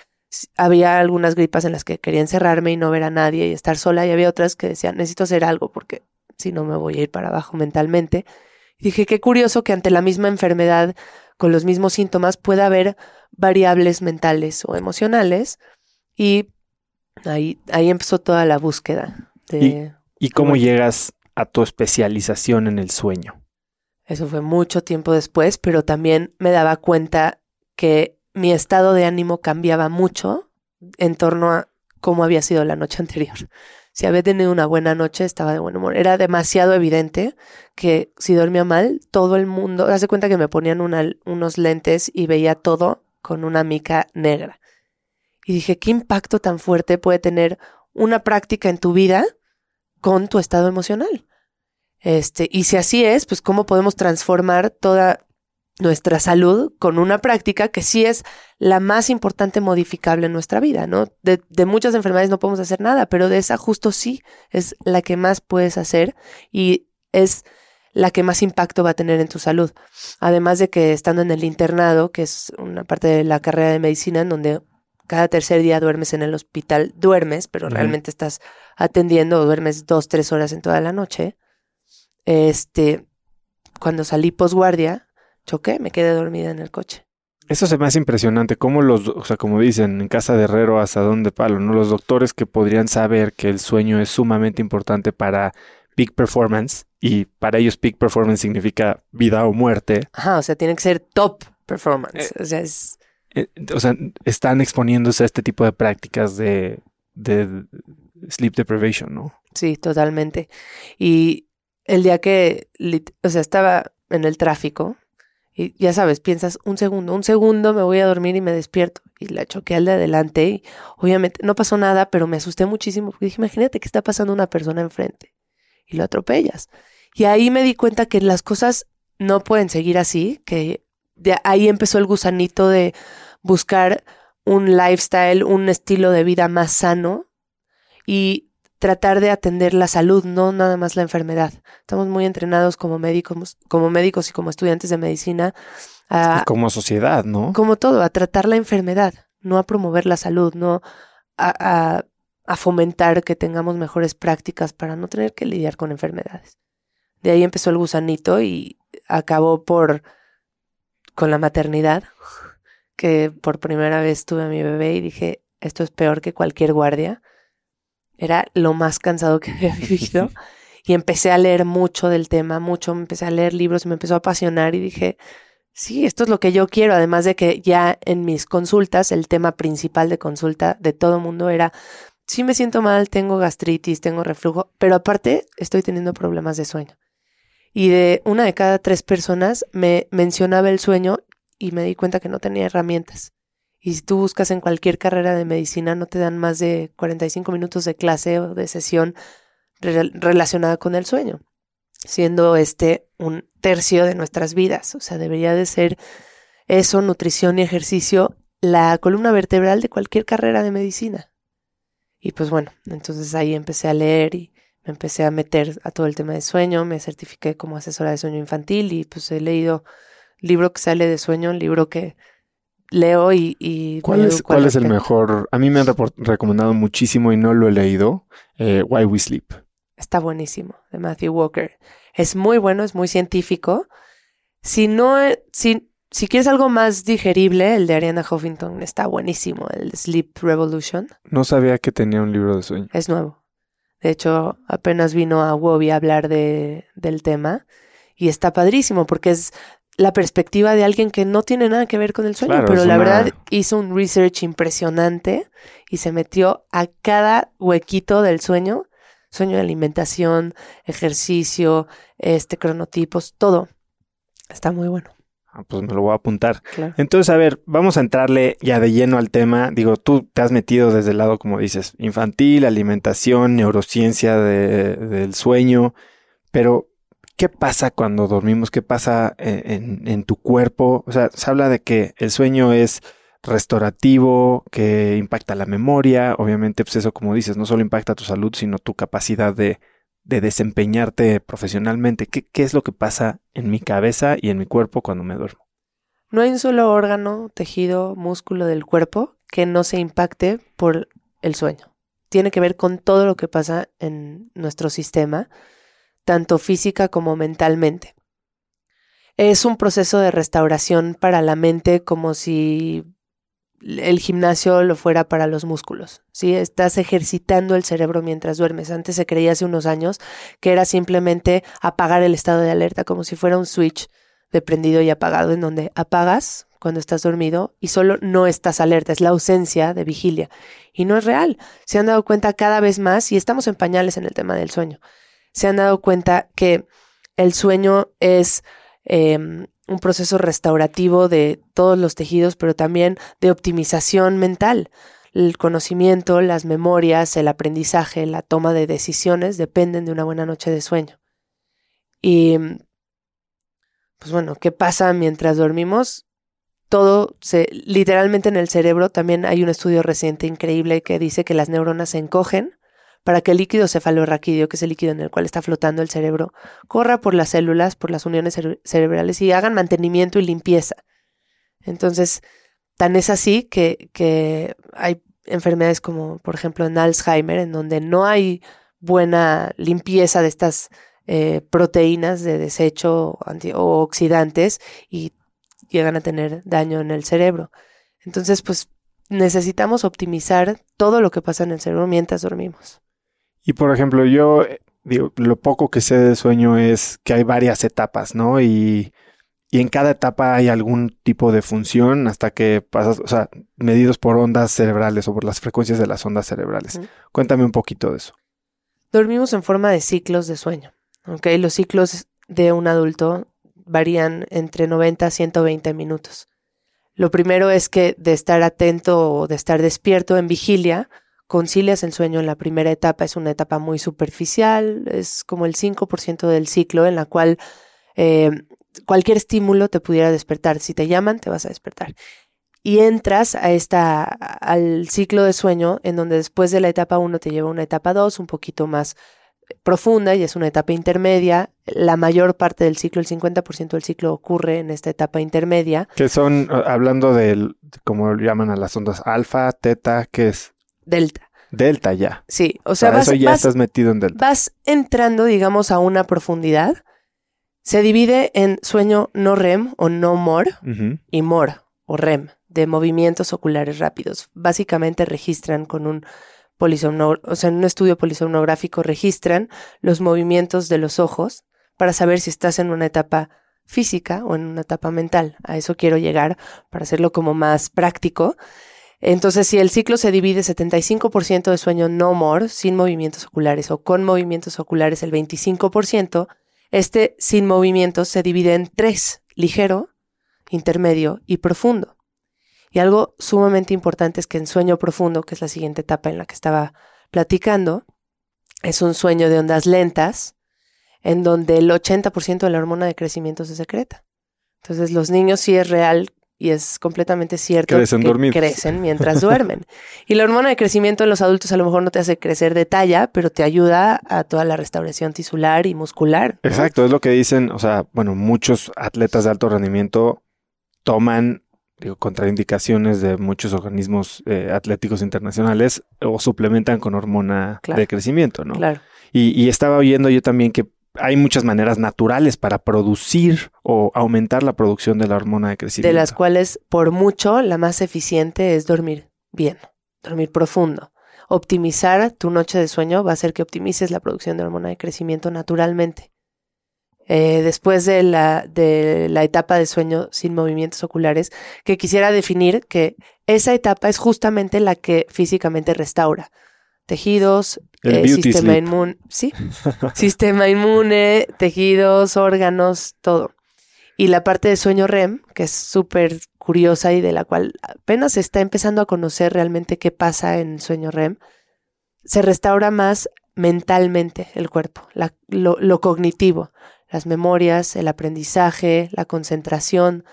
había algunas gripas en las que quería encerrarme y no ver a nadie y estar sola y había otras que decían, necesito hacer algo porque si no me voy a ir para abajo mentalmente. Y dije, qué curioso que ante la misma enfermedad, con los mismos síntomas, pueda haber variables mentales o emocionales. Y ahí, ahí empezó toda la búsqueda. De ¿Y, cómo llegas a tu especialización en el sueño? Eso fue mucho tiempo después, pero también me daba cuenta que mi estado de ánimo cambiaba mucho en torno a cómo había sido la noche anterior. Si había tenido una buena noche, estaba de buen humor. Era demasiado evidente que si dormía mal, todo el mundo, hace cuenta que me ponían unos lentes y veía todo con una mica negra. Y dije, ¿qué impacto tan fuerte puede tener una práctica en tu vida con tu estado emocional? Este, y si así es, pues cómo podemos transformar toda nuestra salud con una práctica que sí es la más importante modificable en nuestra vida, ¿no? De, muchas enfermedades no podemos hacer nada, pero de esa justo sí es la que más puedes hacer y es la que más impacto va a tener en tu salud. Además de que estando en el internado, que es una parte de la carrera de medicina en donde cada tercer día duermes en el hospital, duermes, pero realmente estás atendiendo o duermes dos, tres horas en toda la noche. Este, cuando salí posguardia, choqué, me quedé dormida en el coche. Eso se me hace impresionante, como los, o sea, como dicen, en casa de herrero hasta donde palo, ¿no? Los doctores que podrían saber que el sueño es sumamente importante para peak performance y para ellos peak performance significa vida o muerte. Ajá, o sea, tiene que ser top performance. Eh, o sea, eh, o sea, están exponiéndose a este tipo de prácticas de, de sleep deprivation, ¿no? Sí, totalmente. Y el día que, o sea, estaba en el tráfico, y ya sabes, piensas un segundo, un segundo me voy a dormir y me despierto. Y la choqué al de adelante y obviamente no pasó nada, pero me asusté muchísimo porque dije, imagínate que está pasando una persona enfrente y lo atropellas. Y ahí me di cuenta que las cosas no pueden seguir así, que de ahí empezó el gusanito de buscar un lifestyle, un estilo de vida más sano y tratar de atender la salud, no nada más la enfermedad. Estamos muy entrenados como médicos, como médicos y como estudiantes de medicina. A, como sociedad, ¿no? Como todo, a tratar la enfermedad, no a promover la salud, no a, a fomentar que tengamos mejores prácticas para no tener que lidiar con enfermedades. De ahí empezó el gusanito y acabó por con la maternidad, que por primera vez tuve a mi bebé y dije, esto es peor que cualquier guardia era lo más cansado que había vivido. y empecé a leer mucho del tema, mucho, me empecé a leer libros, me empezó a apasionar y dije, sí, esto es lo que yo quiero. Además de que ya en mis consultas, el tema principal de consulta de todo mundo era, sí me siento mal, tengo gastritis, tengo reflujo, pero aparte estoy teniendo problemas de sueño. Y de una de cada tres personas me mencionaba el sueño y me di cuenta que no tenía herramientas. Y si tú buscas en cualquier carrera de medicina, no te dan más de 45 minutos de clase o de sesión relacionada con el sueño, siendo este un tercio de nuestras vidas. O sea, debería de ser eso, nutrición y ejercicio, la columna vertebral de cualquier carrera de medicina. Y pues bueno, entonces ahí empecé a leer y me empecé a meter a todo el tema de sueño, me certifiqué como asesora de sueño infantil y pues he leído libro que sale de sueño, un libro que leo y... ¿Cuál, es, ¿cuál es el mejor? A mí me han recomendado muchísimo y no lo he leído. Eh, Why We Sleep. Está buenísimo, de Matthew Walker. Es muy bueno, es muy científico. Si no, si, si quieres algo más digerible, el de Ariana Huffington está buenísimo, el Sleep Revolution. No sabía que tenía un libro de sueño. Es nuevo. De hecho, apenas vino a Wobby a hablar de, del tema y está padrísimo porque es la perspectiva de alguien que no tiene nada que ver con el sueño, pero la verdad hizo un research impresionante y se metió a cada huequito del sueño, sueño de alimentación, ejercicio, este cronotipos, todo. Está muy bueno. Ah, pues me lo voy a apuntar. Entonces, a ver, vamos a entrarle ya de lleno al tema. Digo, tú te has metido desde el lado, como dices, infantil, alimentación, neurociencia del sueño, pero ¿Qué pasa cuando dormimos? ¿Qué pasa en, tu cuerpo? O sea, se habla de que el sueño es restaurativo, que impacta la memoria. Obviamente, pues eso, como dices, no solo impacta tu salud, sino tu capacidad de, desempeñarte profesionalmente. ¿Qué, ¿Qué es lo que pasa en mi cabeza y en mi cuerpo cuando me duermo? No hay un solo órgano, tejido, músculo del cuerpo que no se impacte por el sueño. Tiene que ver con todo lo que pasa en nuestro sistema tanto física como mentalmente. Es un proceso de restauración para la mente como si el gimnasio lo fuera para los músculos. ¿sí? Estás ejercitando el cerebro mientras duermes. Antes se creía hace unos años que era simplemente apagar el estado de alerta, como si fuera un switch de prendido y apagado, en donde apagas cuando estás dormido y solo no estás alerta, es la ausencia de vigilia. Y no es real. Se han dado cuenta cada vez más y estamos en pañales en el tema del sueño se han dado cuenta que el sueño es em, un proceso restaurativo de todos los tejidos, pero también de optimización mental. El conocimiento, las memorias, el aprendizaje, la toma de decisiones dependen de una buena noche de sueño. Y, pues bueno, ¿qué pasa mientras dormimos? Todo se, literalmente en el cerebro, también hay un estudio reciente increíble que dice que las neuronas se encogen para que el líquido cefalorraquídeo, que es el líquido en el cual está flotando el cerebro, corra por las células, por las uniones cerebrales y hagan mantenimiento y limpieza. Entonces, tan es así que, hay enfermedades como, por ejemplo, en Alzheimer, en donde no hay buena limpieza de estas eh, proteínas de desecho o oxidantes y llegan a tener daño en el cerebro. Entonces, pues necesitamos optimizar todo lo que pasa en el cerebro mientras dormimos. Y por ejemplo, yo digo, lo poco que sé de sueño es que hay varias etapas, ¿no? Y, y en cada etapa hay algún tipo de función hasta que pasas, o sea, medidos por ondas cerebrales o por las frecuencias de las ondas cerebrales. Cuéntame un poquito de eso. Dormimos en forma de ciclos de sueño. ¿ok? Los ciclos de un adulto varían entre 90 a 120 minutos. Lo primero es que de estar atento o de estar despierto en vigilia, concilias el sueño en la primera etapa. Es una etapa muy superficial, es como el 5% del ciclo en la cual eh, cualquier estímulo te pudiera despertar. Si te llaman, te vas a despertar. Y entras a esta, al ciclo de sueño en donde después de la etapa 1 te lleva a una etapa 2 un poquito más profunda y es una etapa intermedia. La mayor parte del ciclo, el 50% del ciclo ocurre en esta etapa intermedia. Que son, hablando de, como llaman a las ondas, alfa, teta, ¿qué es? Delta. Delta ya. Sí, o sea, eso ya estás metido en delta. Vas entrando, digamos, a una profundidad. Se divide en sueño no REM o no MOR y MOR o REM, de movimientos oculares rápidos. Básicamente registran con un o sea, en un estudio polisomnográfico registran los movimientos de los ojos para saber si estás en una etapa física o en una etapa mental. A eso quiero llegar para hacerlo como más práctico. Entonces, si el ciclo se divide 75% de sueño no more, sin movimientos oculares, o con movimientos oculares el 25%, este sin movimientos se divide en tres, ligero, intermedio y profundo. Y algo sumamente importante es que en sueño profundo, que es la siguiente etapa en la que estaba platicando, es un sueño de ondas lentas, en donde el 80% de la hormona de crecimiento se secreta. Entonces los niños sí es real y es completamente cierto que crecen mientras duermen. Y la hormona de crecimiento en los adultos a lo mejor no te hace crecer de talla, pero te ayuda a toda la restauración tisular y muscular. Exacto, es lo que dicen, o sea, bueno, muchos atletas de alto rendimiento toman digo, contraindicaciones de muchos organismos eh, atléticos internacionales o suplementan con hormona de crecimiento, ¿no? Claro. Y, estaba oyendo yo también que hay muchas maneras naturales para producir o aumentar la producción de la hormona de crecimiento. De las cuales, por mucho, la más eficiente es dormir bien, dormir profundo. Optimizar tu noche de sueño va a hacer que optimices la producción de hormona de crecimiento naturalmente. Eh, después de la, de la etapa de sueño sin movimientos oculares, que quisiera definir que esa etapa es justamente la que físicamente restaura tejidos, eh, sistema inmune, sí, sistema inmune, tejidos, órganos, todo. Y la parte de sueño REM, que es súper curiosa y de la cual apenas se está empezando a conocer realmente qué pasa en sueño REM, se restaura más mentalmente el cuerpo, lo cognitivo las memorias, el aprendizaje, la concentración,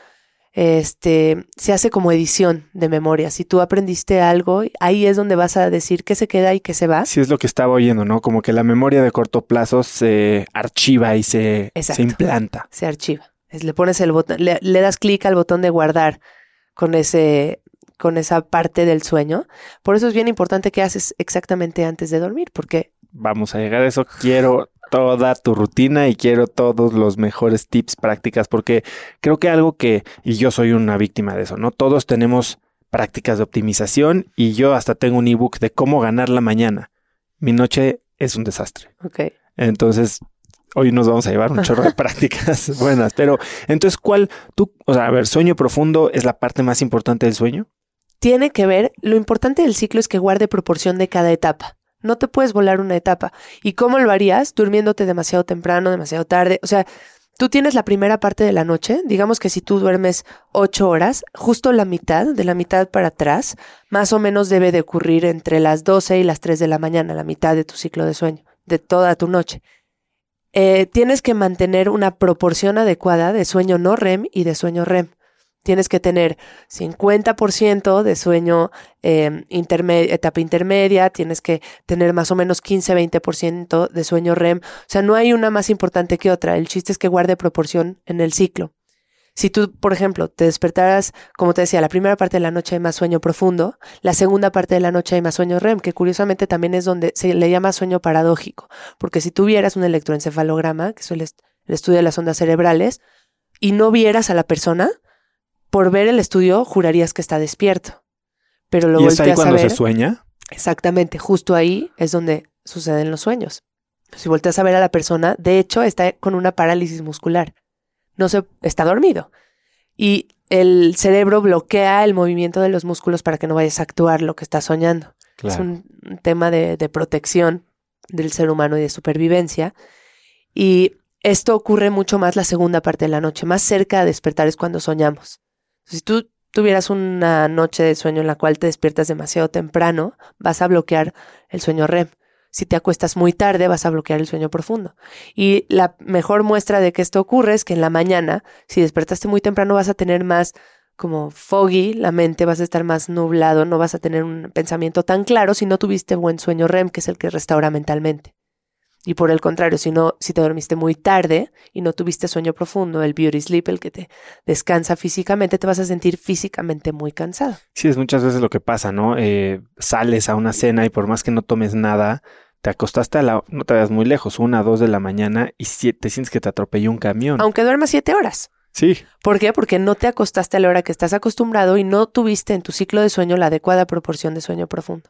este, se hace como edición de memoria. Si tú aprendiste algo, ahí es donde vas a decir qué se queda y qué se va. Sí, es lo que estaba oyendo, ¿no? Como que la memoria de corto plazo se archiva y se, se implanta. Se archiva. le pones el botón, le, le das clic al botón de guardar con ese, con esa parte del sueño. Por eso es bien importante que haces exactamente antes de dormir, porque vamos a llegar a eso. Quiero toda tu rutina y quiero todos los mejores tips, prácticas, porque creo que algo que, y yo soy una víctima de eso, ¿no? Todos tenemos prácticas de optimización y yo hasta tengo un ebook de cómo ganar la mañana. Mi noche es un desastre. Ok. Entonces, hoy nos vamos a llevar un chorro de prácticas buenas, pero entonces, ¿cuál tú, o sea, a ver, sueño profundo es la parte más importante del sueño? Tiene que ver, lo importante del ciclo es que guarde proporción de cada etapa. No te puedes volar una etapa. ¿Y cómo lo harías? Durmiéndote demasiado temprano, demasiado tarde. O sea, tú tienes la primera parte de la noche. Digamos que si tú duermes ocho horas, justo la mitad, de la mitad para atrás, más o menos debe de ocurrir entre las 12 y las 3 de la mañana, la mitad de tu ciclo de sueño, de toda tu noche. Eh, tienes que mantener una proporción adecuada de sueño no REM y de sueño REM tienes que tener 50% de sueño eh, etapa intermedia, tienes que tener más o menos 15-20% de sueño REM. O sea, no hay una más importante que otra. El chiste es que guarde proporción en el ciclo. Si tú, por ejemplo, te despertaras, como te decía, la primera parte de la noche hay más sueño profundo, la segunda parte de la noche hay más sueño REM, que curiosamente también es donde se le llama sueño paradójico, porque si tuvieras un electroencefalograma, que es el estudio de las ondas cerebrales, y no vieras a la persona, por ver el estudio jurarías que está despierto. Pero lo ¿Y es ahí cuando se sueña? Exactamente, justo ahí es donde suceden los sueños. Si volteas a ver a la persona, de hecho está con una parálisis muscular. no se está dormido. Y el cerebro bloquea el movimiento de los músculos para que no vayas a actuar lo que estás soñando. Es un tema de, de protección del ser humano y de supervivencia. Y esto ocurre mucho más la segunda parte de la noche, más cerca de despertar es cuando soñamos. Si tú tuvieras una noche de sueño en la cual te despiertas demasiado temprano, vas a bloquear el sueño REM. Si te acuestas muy tarde, vas a bloquear el sueño profundo. Y la mejor muestra de que esto ocurre es que en la mañana, si despertaste muy temprano, vas a tener más como foggy la mente, vas a estar más nublado, no vas a tener un pensamiento tan claro si no tuviste buen sueño REM, que es el que restaura mentalmente. Y por el contrario, si no, si te dormiste muy tarde y no tuviste sueño profundo, el beauty sleep, el que te descansa físicamente, te vas a sentir físicamente muy cansado. Sí, es muchas veces lo que pasa, ¿no? Eh, sales a una cena y por más que no tomes nada, te acostaste a la, no te vayas muy lejos, una, dos de la mañana y te sientes que te atropelló un camión. Aunque duermas siete horas. Sí. ¿Por qué? Porque no te acostaste a la hora que estás acostumbrado y no tuviste en tu ciclo de sueño la adecuada proporción de sueño profundo.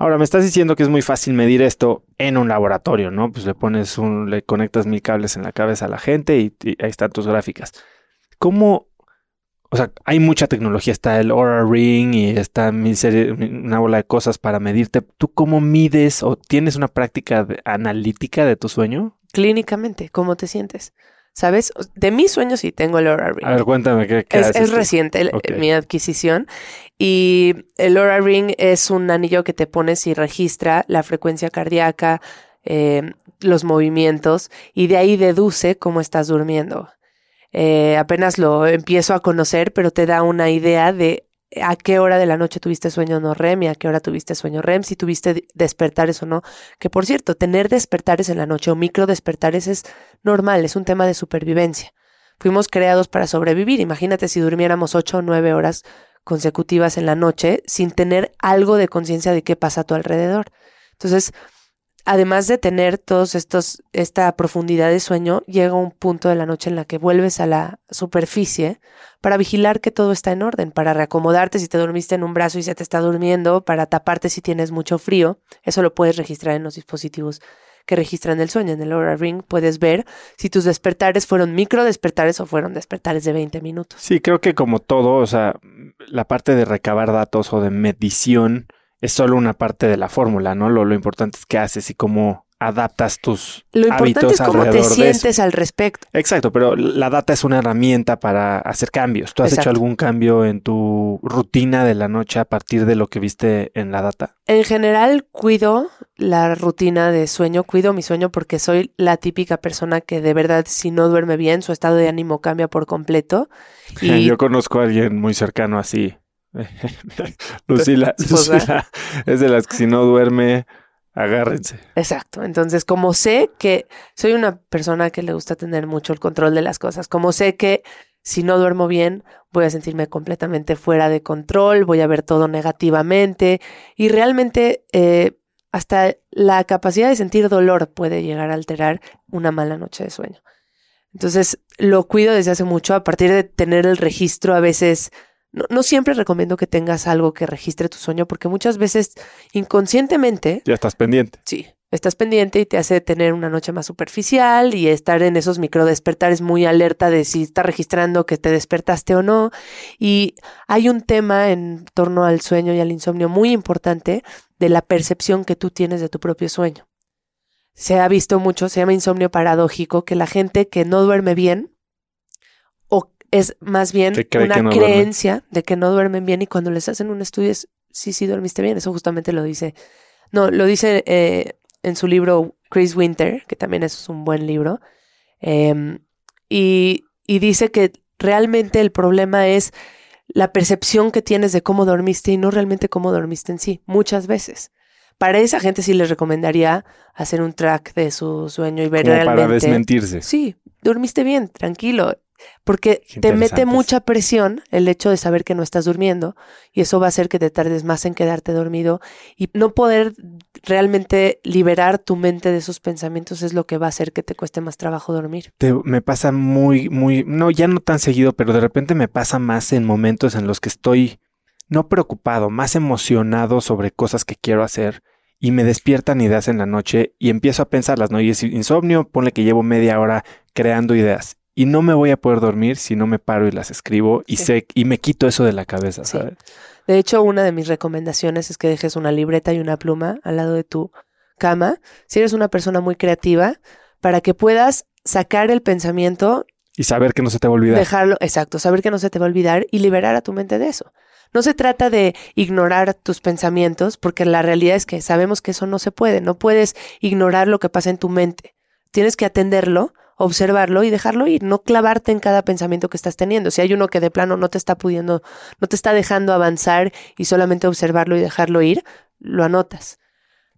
Ahora, me estás diciendo que es muy fácil medir esto en un laboratorio, ¿no? Pues le pones un, le conectas mil cables en la cabeza a la gente y, ahí están tus gráficas. ¿Cómo, o sea, hay mucha tecnología, está el Aura Ring y está una bola de cosas para medirte. ¿Tú cómo mides o tienes una práctica analítica de tu sueño? Clínicamente, ¿cómo te sientes? ¿Sabes? De mis sueños sí tengo el Aura Ring. A ver, cuéntame qué, es, es reciente mi adquisición. Y el Aura Ring es un anillo que te pones y registra la frecuencia cardíaca, eh, los movimientos, y de ahí deduce cómo estás durmiendo. Eh, apenas lo empiezo a conocer, pero te da una idea de a qué hora de la noche tuviste sueño no REM y a qué hora tuviste sueño REM, si tuviste despertares o no. Que por cierto, tener despertares en la noche o micro despertares es normal, es un tema de supervivencia. Fuimos creados para sobrevivir. Imagínate si durmiéramos ocho o nueve horas consecutivas en la noche sin tener algo de conciencia de qué pasa a tu alrededor. Entonces, además de tener todos estos, esta profundidad de sueño, llega un punto de la noche en la que vuelves a la superficie para vigilar que todo está en orden, para reacomodarte si te dormiste en un brazo y se te está durmiendo, para taparte si tienes mucho frío. Eso lo puedes registrar en los dispositivos que registran el sueño. En el Aura Ring puedes ver si tus despertares fueron micro despertares o fueron despertares de 20 minutos. Sí, creo que como todo, o sea, la parte de recabar datos o de medición es solo una parte de la fórmula, ¿no? Lo, lo importante es qué haces y cómo adaptas tus Lo importante es cómo te sientes al respecto. Exacto, pero la data es una herramienta para hacer cambios. ¿Tú has hecho algún cambio en tu rutina de la noche a partir de lo que viste en la data? En general, cuido la rutina de sueño, cuido mi sueño porque soy la típica persona que de verdad si no duerme bien, su estado de ánimo cambia por completo. Y... Yo conozco a alguien muy cercano así. Lucila, es de las que si no duerme, agárrense. Exacto. Entonces, como sé que soy una persona que le gusta tener mucho el control de las cosas, como sé que si no duermo bien, voy a sentirme completamente fuera de control, voy a ver todo negativamente y realmente eh, hasta la capacidad de sentir dolor puede llegar a alterar una mala noche de sueño. Entonces, lo cuido desde hace mucho a partir de tener el registro a veces no, siempre recomiendo que tengas algo que registre tu sueño porque muchas veces inconscientemente... Ya estás pendiente. Sí, estás pendiente y te hace tener una noche más superficial y estar en esos micro despertares muy alerta de si está registrando que te despertaste o no. Y hay un tema en torno al sueño y al insomnio muy importante de la percepción que tú tienes de tu propio sueño. Se ha visto mucho, se llama insomnio paradójico, que la gente que no duerme bien es más bien una creencia de que no duermen bien y cuando les hacen un estudio es, sí, sí, dormiste bien. Eso justamente lo dice, no, lo dice eh, en su libro Chris Winter, que también es un buen libro, em, y, y dice que realmente el problema es la percepción que tienes de cómo dormiste y no realmente cómo dormiste en sí, muchas veces. Para esa gente sí les recomendaría hacer un track de su sueño y ver Como realmente. Para desmentirse. Sí, dormiste bien, tranquilo. Porque te mete mucha presión el hecho de saber que no estás durmiendo y eso va a hacer que te tardes más en quedarte dormido y no poder realmente liberar tu mente de esos pensamientos es lo que va a hacer que te cueste más trabajo dormir. me pasa muy, muy, no, ya no tan seguido, pero de repente me pasa más en momentos en los que estoy no preocupado, más emocionado sobre cosas que quiero hacer y me despiertan ideas en la noche y empiezo a pensarlas, ¿no? Y es insomnio, ponle que llevo media hora creando ideas y no me voy a poder dormir si no me paro y las escribo y sé y me quito eso de la cabeza, ¿sabes? De hecho, una de mis recomendaciones es que dejes una libreta y una pluma al lado de tu cama, si eres una persona muy creativa, para que puedas sacar el pensamiento y saber que no se te va a olvidar. Dejarlo, exacto, saber que no se te va a olvidar y liberar a tu mente de eso. No se trata de ignorar tus pensamientos, porque la realidad es que sabemos que eso no se puede. No puedes ignorar lo que pasa en tu mente. Tienes que atenderlo, observarlo y dejarlo ir, no clavarte en cada pensamiento que estás teniendo. Si hay uno que de plano no te está pudiendo, no te está dejando avanzar y solamente observarlo y dejarlo ir, lo anotas.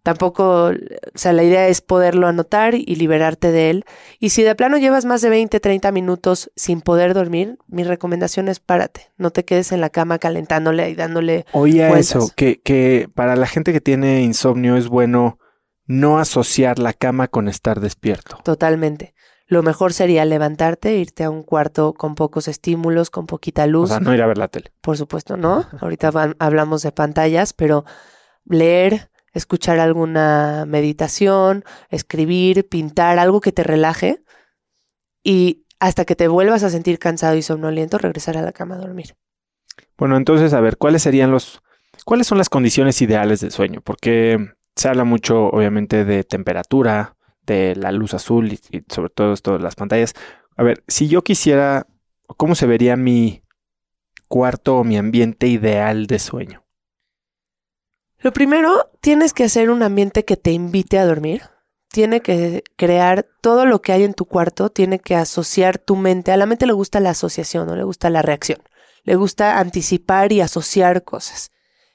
Tampoco, o sea, la idea es poderlo anotar y liberarte de él. Y si de plano llevas más de 20, 30 minutos sin poder dormir, mi recomendación es párate. No te quedes en la cama calentándole y dándole. Oye, eso, que, que para la gente que tiene insomnio es bueno no asociar la cama con estar despierto. Totalmente. Lo mejor sería levantarte, irte a un cuarto con pocos estímulos, con poquita luz. O sea, no ir a ver la tele. Por supuesto, no. Ahorita hablamos de pantallas, pero leer, escuchar alguna meditación, escribir, pintar, algo que te relaje y hasta que te vuelvas a sentir cansado y somnoliento, regresar a la cama a dormir. Bueno, entonces, a ver, ¿cuáles serían los, cuáles son las condiciones ideales de sueño? Porque se habla mucho, obviamente, de temperatura, de la luz azul y, sobre todo esto de las pantallas. A ver, si yo quisiera, ¿cómo se vería mi cuarto o mi ambiente ideal de sueño? Lo primero, tienes que hacer un ambiente que te invite a dormir. Tiene que crear todo lo que hay en tu cuarto, tiene que asociar tu mente. A la mente le gusta la asociación, no le gusta la reacción. Le gusta anticipar y asociar cosas.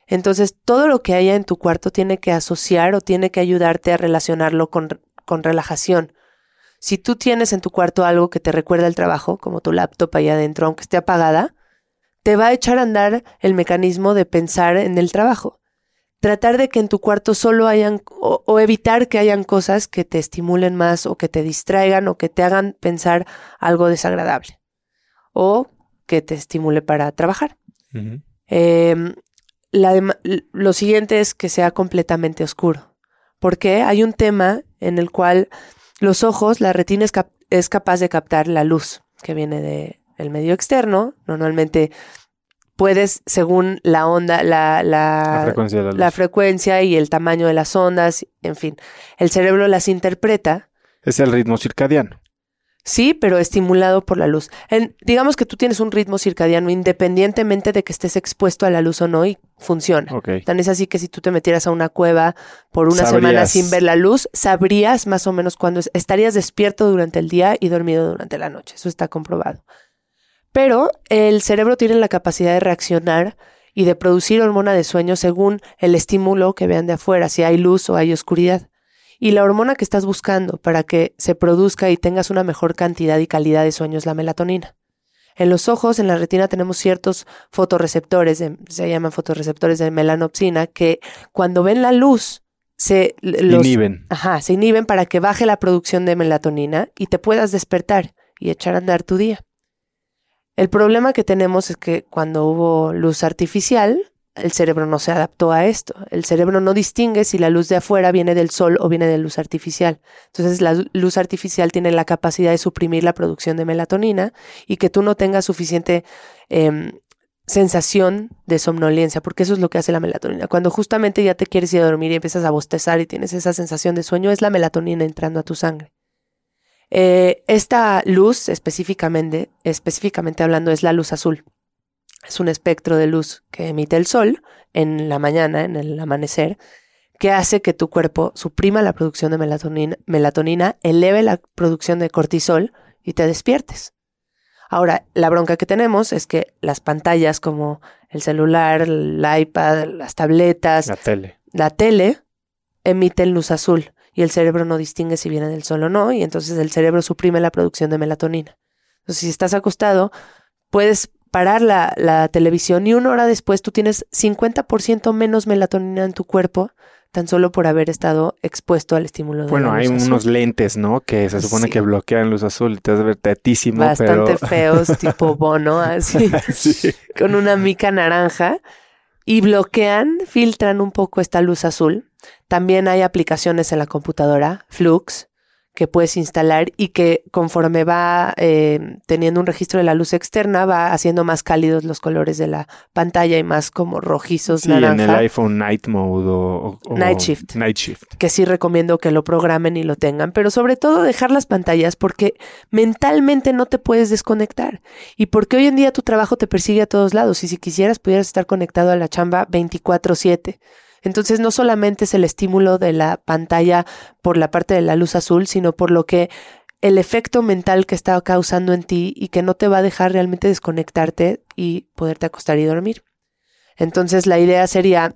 Entonces, todo lo que haya en tu cuarto tiene que asociar o tiene que ayudarte a relacionarlo con, con relajación. Si tú tienes en tu cuarto algo que te recuerda el trabajo, como tu laptop ahí adentro, aunque esté apagada, te va a echar a andar el mecanismo de pensar en el trabajo tratar de que en tu cuarto solo hayan o, evitar que hayan cosas que te estimulen más o que te distraigan o que te hagan pensar algo desagradable o que te estimule para trabajar. Em, lo siguiente es que sea completamente oscuro, porque hay un tema en el cual los ojos, la retina es, es capaz de captar la luz que viene del medio externo, normalmente puedes, según la onda, la, la, frecuencia, y el tamaño de las ondas, en fin, el cerebro las interpreta. Es el ritmo circadiano. Sí, pero estimulado por la luz. digamos que tú tienes un ritmo circadiano independientemente de que estés expuesto a la luz o no y funciona. Tan es así que si tú te metieras a una cueva por una semana sin ver la luz, sabrías más o menos cuándo estarías despierto durante el día y dormido durante la noche. Eso está comprobado. Pero el cerebro tiene la capacidad de reaccionar y de producir hormona de sueño según el estímulo que vean de afuera, si hay luz o hay oscuridad. Y la hormona que estás buscando para que se produzca y tengas una mejor cantidad y calidad de sueño es la melatonina. En los ojos, en la retina, tenemos ciertos fotorreceptores, se llaman fotorreceptores de melanopsina, que cuando ven la luz se inhiben. Ajá, se inhiben para que baje la producción de melatonina y te puedas despertar y echar a andar tu día. El problema que tenemos es que cuando hubo luz artificial, el cerebro no se adaptó a esto. El cerebro no distingue si la luz de afuera viene del sol o viene de luz artificial. Entonces la luz artificial tiene la capacidad de suprimir la producción de melatonina y que tú no tengas suficiente em, sensación de somnolencia, porque eso es lo que hace la melatonina. Cuando justamente ya te quieres ir a dormir y empiezas a bostezar y tienes esa sensación de sueño, es la melatonina entrando a tu sangre. Eh, esta luz específicamente, específicamente hablando, es la luz azul. Es un espectro de luz que emite el sol en la mañana, en el amanecer, que hace que tu cuerpo suprima la producción de melatonina, melatonina eleve la producción de cortisol y te despiertes. Ahora, la bronca que tenemos es que las pantallas como el celular, el iPad, las tabletas, la tele, la tele emiten luz azul y el cerebro no distingue si viene del sol o no, y entonces el cerebro suprime la producción de melatonina. Entonces, si estás acostado, puedes parar la, la televisión y una hora después tú tienes 50% menos melatonina en tu cuerpo tan solo por haber estado expuesto al estímulo de bueno, la luz hay unos lentes, ¿no? Que se supone que bloquean luz azul y te vas a ver tetísimo, Bastante feos, tipo bono, así, con una mica naranja. Y bloquean, filtran un poco esta luz azul también hay aplicaciones en la computadora, Flux, que puedes instalar y que conforme va eh, teniendo un registro de la luz externa va haciendo más cálidos los colores de la pantalla y más como rojizos Sí, naranja. en el iPhone Night Mode o, o- Night Shift. Night Shift. que sí recomiendo que lo programen y lo tengan, pero sobre todo dejar las pantallas porque mentalmente no te puedes desconectar y porque hoy en día tu trabajo te persigue a todos lados y si quisieras pudieras estar conectado a la chamba 24/7. Entonces no solamente es el estímulo de la pantalla por la parte de la luz azul, sino por lo que el efecto mental que está causando en ti y que no te va a dejar realmente desconectarte y poderte acostar y dormir. Entonces la idea sería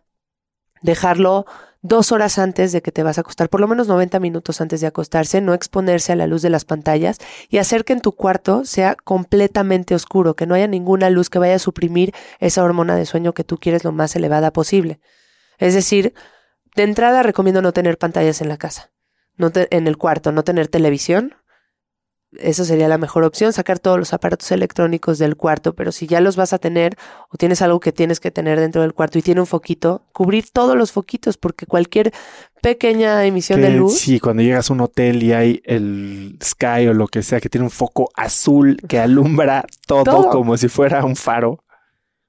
dejarlo dos horas antes de que te vas a acostar, por lo menos 90 minutos antes de acostarse, no exponerse a la luz de las pantallas y hacer que en tu cuarto sea completamente oscuro, que no haya ninguna luz que vaya a suprimir esa hormona de sueño que tú quieres lo más elevada posible. Es decir, de entrada recomiendo no tener pantallas en la casa, no te- en el cuarto, no tener televisión. Eso sería la mejor opción, sacar todos los aparatos electrónicos del cuarto, pero si ya los vas a tener o tienes algo que tienes que tener dentro del cuarto y tiene un foquito, cubrir todos los foquitos porque cualquier pequeña emisión de luz Sí, cuando llegas a un hotel y hay el Sky o lo que sea que tiene un foco azul que alumbra todo, Todo. como si fuera un faro.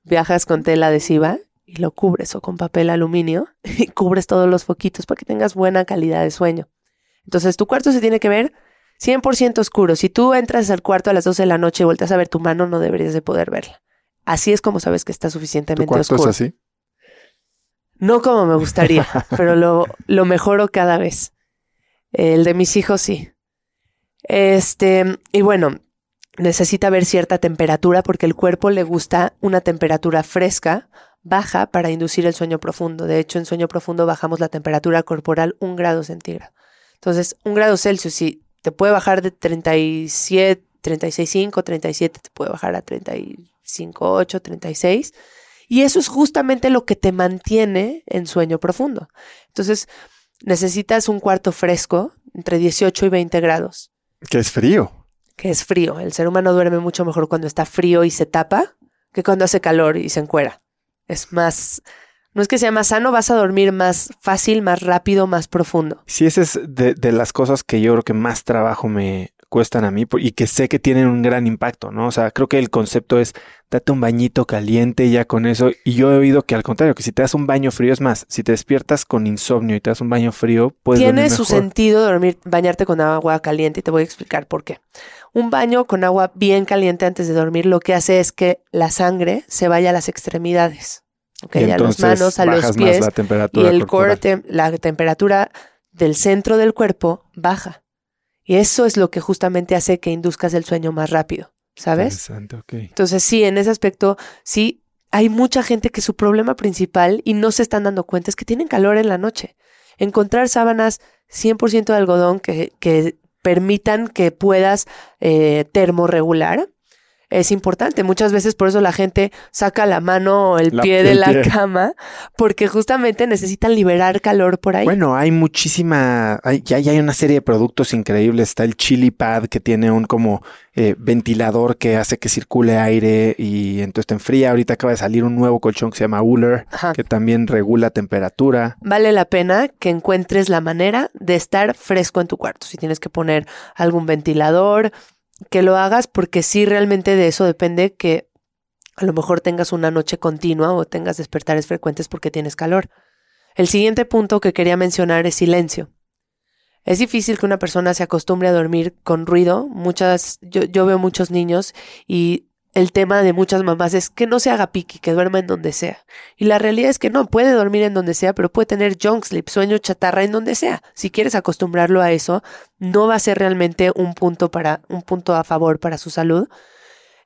viajas con tela adhesiva y lo cubres o con papel aluminio y cubres todos los foquitos para que tengas buena calidad de sueño. Entonces tu cuarto se tiene que ver 100% oscuro. Si tú entras al cuarto a las 12 de la noche y volteas a ver tu mano, no deberías de poder verla. Así es como sabes que está Tu suficientemente cuarto oscuro. es así. No como me gustaría, pero lo, lo mejoro cada vez. El de mis hijos sí. Este, y bueno, necesita ver cierta temperatura porque el cuerpo le gusta una temperatura fresca, baja, para inducir el sueño profundo. De hecho, en sueño profundo bajamos la temperatura corporal un grado centígrado. Entonces, un grado Celsius, si te puede bajar de 37, 36.5, 37, te puede bajar a 35.8, 36. Y eso es justamente lo que te mantiene en sueño profundo. Entonces, necesitas un cuarto fresco, entre 18 y 20 grados, Que es frío. que es frío. El ser humano duerme mucho mejor cuando está frío y se tapa que cuando hace calor y se encuera. Es más, no es que sea más sano, vas a dormir más fácil, más rápido, más profundo. Sí, esa es de, de las cosas que yo creo que más trabajo me cuestan a mí y que sé que tienen un gran impacto, ¿no? O sea, creo que el concepto es date un bañito caliente y ya con eso. Y yo he oído que al contrario, que si te das un baño frío, es más, si te despiertas con insomnio y te das un baño frío, puedes Tiene dormir su sentido dormir, bañarte con agua caliente y te voy a explicar por qué. Un baño con agua bien caliente antes de dormir lo que hace es que la sangre se vaya a las extremidades. Ok, Y a las manos, a los bajas más pies. la Y temperatura el core, corporal. la temperatura del centro del cuerpo baja. Y eso es lo que justamente hace que induzcas el sueño más rápido, ¿sabes? Interesante, ok. Entonces sí, en ese aspecto, sí, hay mucha gente que su problema principal, y no se están dando cuenta, es que tienen calor en la noche. Encontrar sábanas 100% de algodón que, que permitan que puedas eh, termorregular es importante. Muchas veces por eso la gente saca la mano o el La- pie de el la pie. cama, porque justamente necesitan liberar calor por ahí. Bueno, hay muchísima, hay, ya, ya hay una serie de productos increíbles. Está el Chili Pad que tiene un como eh, ventilador que hace que circule aire y entonces te enfría. Ahorita acaba de salir un nuevo colchón que se llama Uller Ajá. que también regula temperatura. vale la pena que encuentres la manera de estar fresco en tu cuarto. Si tienes que poner algún ventilador, que lo hagas porque sí realmente de eso depende que a lo mejor tengas una noche continua o tengas despertares frecuentes porque tienes calor. El siguiente punto que quería mencionar es silencio. Es difícil que una persona se acostumbre a dormir con ruido. Muchas, yo, yo veo muchos niños y el tema de muchas mamás es que no se haga piqui, que duerma en donde sea. Y la realidad es que no, puede dormir en donde sea, pero puede tener junk sleep, sueño chatarra en donde sea. Si quieres acostumbrarlo a eso, no va a ser realmente un punto para, un punto a favor para su salud.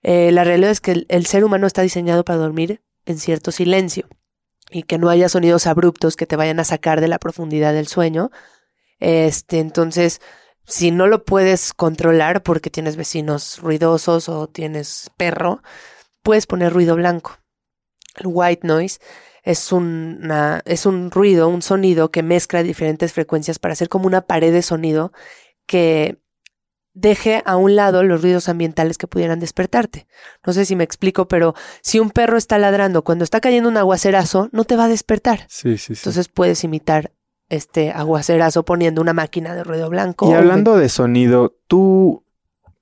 Eh, la realidad es que el, el ser humano está diseñado para dormir en cierto silencio y que no haya sonidos abruptos que te vayan a sacar de la profundidad del sueño. Este, entonces, si no lo puedes controlar porque tienes vecinos ruidosos o tienes perro, puedes poner ruido blanco. El white noise es, una, es un ruido, un sonido que mezcla diferentes frecuencias para hacer como una pared de sonido que deje a un lado los ruidos ambientales que pudieran despertarte. No sé si me explico, pero si un perro está ladrando cuando está cayendo un aguacerazo, no te va a despertar. Sí, sí, sí. Entonces puedes imitar este aguacerazo poniendo una máquina de ruido blanco. Y hablando de sonido, tú,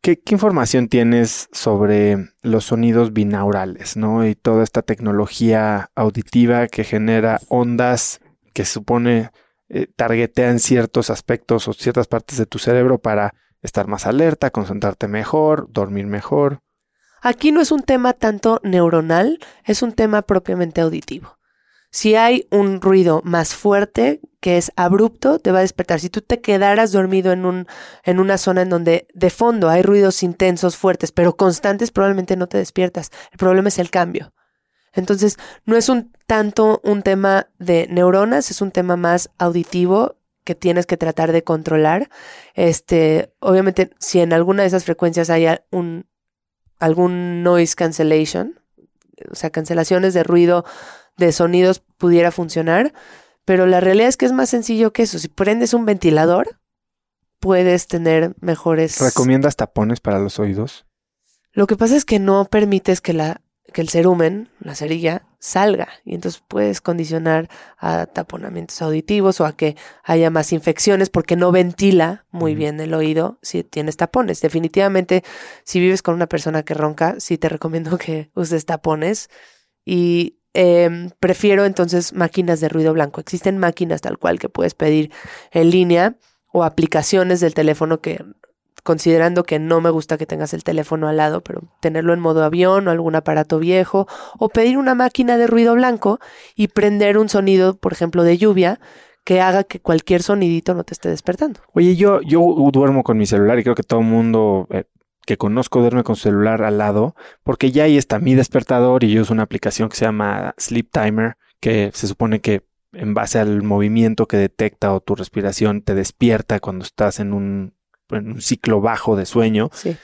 ¿qué, información tienes sobre los sonidos binaurales, ¿no? Y toda esta tecnología auditiva que genera ondas que supone eh, targetean ciertos aspectos o ciertas partes de tu cerebro para estar más alerta, concentrarte mejor, dormir mejor. Aquí no es un tema tanto neuronal, es un tema propiamente auditivo. Si hay un ruido más fuerte, que es abrupto, te va a despertar. Si tú te quedaras dormido en, un, en una zona en donde de fondo hay ruidos intensos, fuertes, pero constantes, probablemente no te despiertas. El problema es el cambio. Entonces, no es un tanto un tema de neuronas, es un tema más auditivo que tienes que tratar de controlar. Este, obviamente, si en alguna de esas frecuencias hay un, algún noise cancellation, o sea, cancelaciones de ruido de sonidos pudiera funcionar, pero la realidad es que es más sencillo que eso. Si prendes un ventilador, puedes tener mejores... ¿Recomiendas tapones para los oídos? Lo que pasa es que no permites que, la, que el cerumen, la cerilla, salga y entonces puedes condicionar a taponamientos auditivos o a que haya más infecciones porque no ventila muy bien el oído si tienes tapones. Definitivamente, si vives con una persona que ronca, sí te recomiendo que uses tapones y Em, prefiero entonces máquinas de ruido blanco. Existen máquinas tal cual que puedes pedir en línea o aplicaciones del teléfono que, considerando que no me gusta que tengas el teléfono al lado, pero tenerlo en modo avión o algún aparato viejo, o pedir una máquina de ruido blanco y prender un sonido, por ejemplo, de lluvia que haga que cualquier sonidito no te esté despertando. Oye, yo, yo duermo con mi celular y creo que todo el mundo eh, que conozco duerme con celular al lado, porque ya ahí está mi despertador y yo uso una aplicación que se llama Sleep Timer, que se supone que en base al movimiento que detecta o tu respiración te despierta cuando estás en un, en un ciclo bajo de sueño. Sí.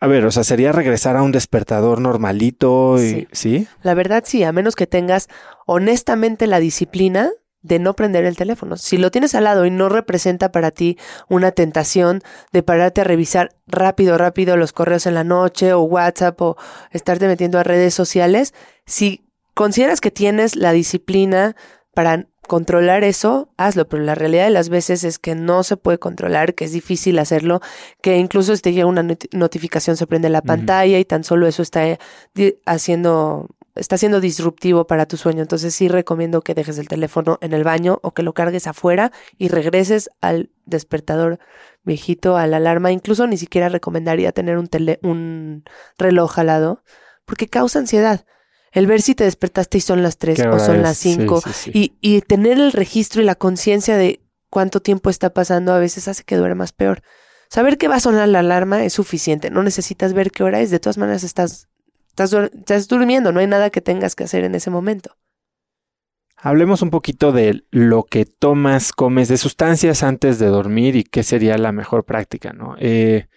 A ver, o sea, sería regresar a un despertador normalito y, ¿sí? La verdad sí, a menos que tengas honestamente la disciplina de no prender el teléfono. Si lo tienes al lado y no representa para ti una tentación de pararte a revisar rápido, rápido los correos en la noche o WhatsApp o estarte metiendo a redes sociales, si consideras que tienes la disciplina para controlar eso, hazlo, pero la realidad de las veces es que no se puede controlar, que es difícil hacerlo, que incluso si te llega una notificación se prende la pantalla y tan solo eso está haciendo está siendo disruptivo para tu sueño. Entonces sí recomiendo que dejes el teléfono en el baño o que lo cargues afuera y regreses al despertador viejito, a la alarma. Incluso ni siquiera recomendaría tener un, tele, un reloj al lado porque causa ansiedad. El ver si te despertaste y son las 3 o son las 5 y, y tener el registro y la conciencia de cuánto tiempo está pasando a veces hace que duermas peor. Saber que va a sonar la alarma es suficiente, no necesitas ver qué hora es, de todas maneras estás Estás, durmiendo, no hay nada que tengas que hacer en ese momento. Hablemos un poquito de lo que tomas, comes, de sustancias antes de dormir y qué sería la mejor práctica, ¿no? Eh,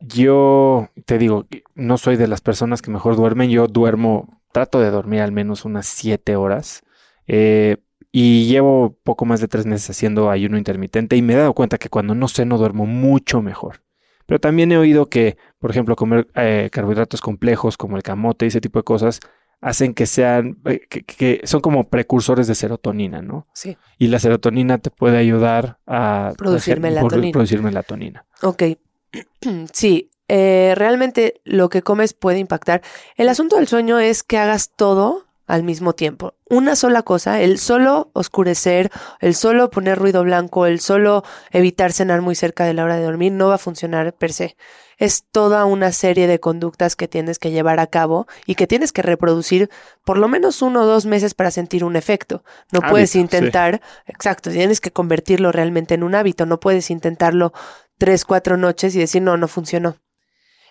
yo te digo, no soy de las personas que mejor duermen, yo duermo, trato de dormir al menos unas siete horas. Eh, y llevo poco más de tres meses haciendo ayuno intermitente y me he dado cuenta que cuando no ceno duermo mucho mejor. Pero también he oído que, por ejemplo, comer eh, carbohidratos complejos como el camote y ese tipo de cosas hacen que sean, eh, que, son como precursores de serotonina, ¿no? Sí. Y la serotonina te puede ayudar a producir, melatonina. producir melatonina. Ok. sí, eh, realmente lo que comes puede impactar. El asunto del sueño es que hagas todo al mismo tiempo. Una sola cosa, el solo oscurecer, el solo poner ruido blanco, el solo evitar cenar muy cerca de la hora de dormir no va a funcionar per se. Es toda una serie de conductas que tienes que llevar a cabo y que tienes que reproducir por lo menos uno o dos meses para sentir un efecto. No puedes intentar, exacto, tienes que convertirlo realmente en un hábito, no puedes intentarlo tres, cuatro noches y decir no, no funcionó.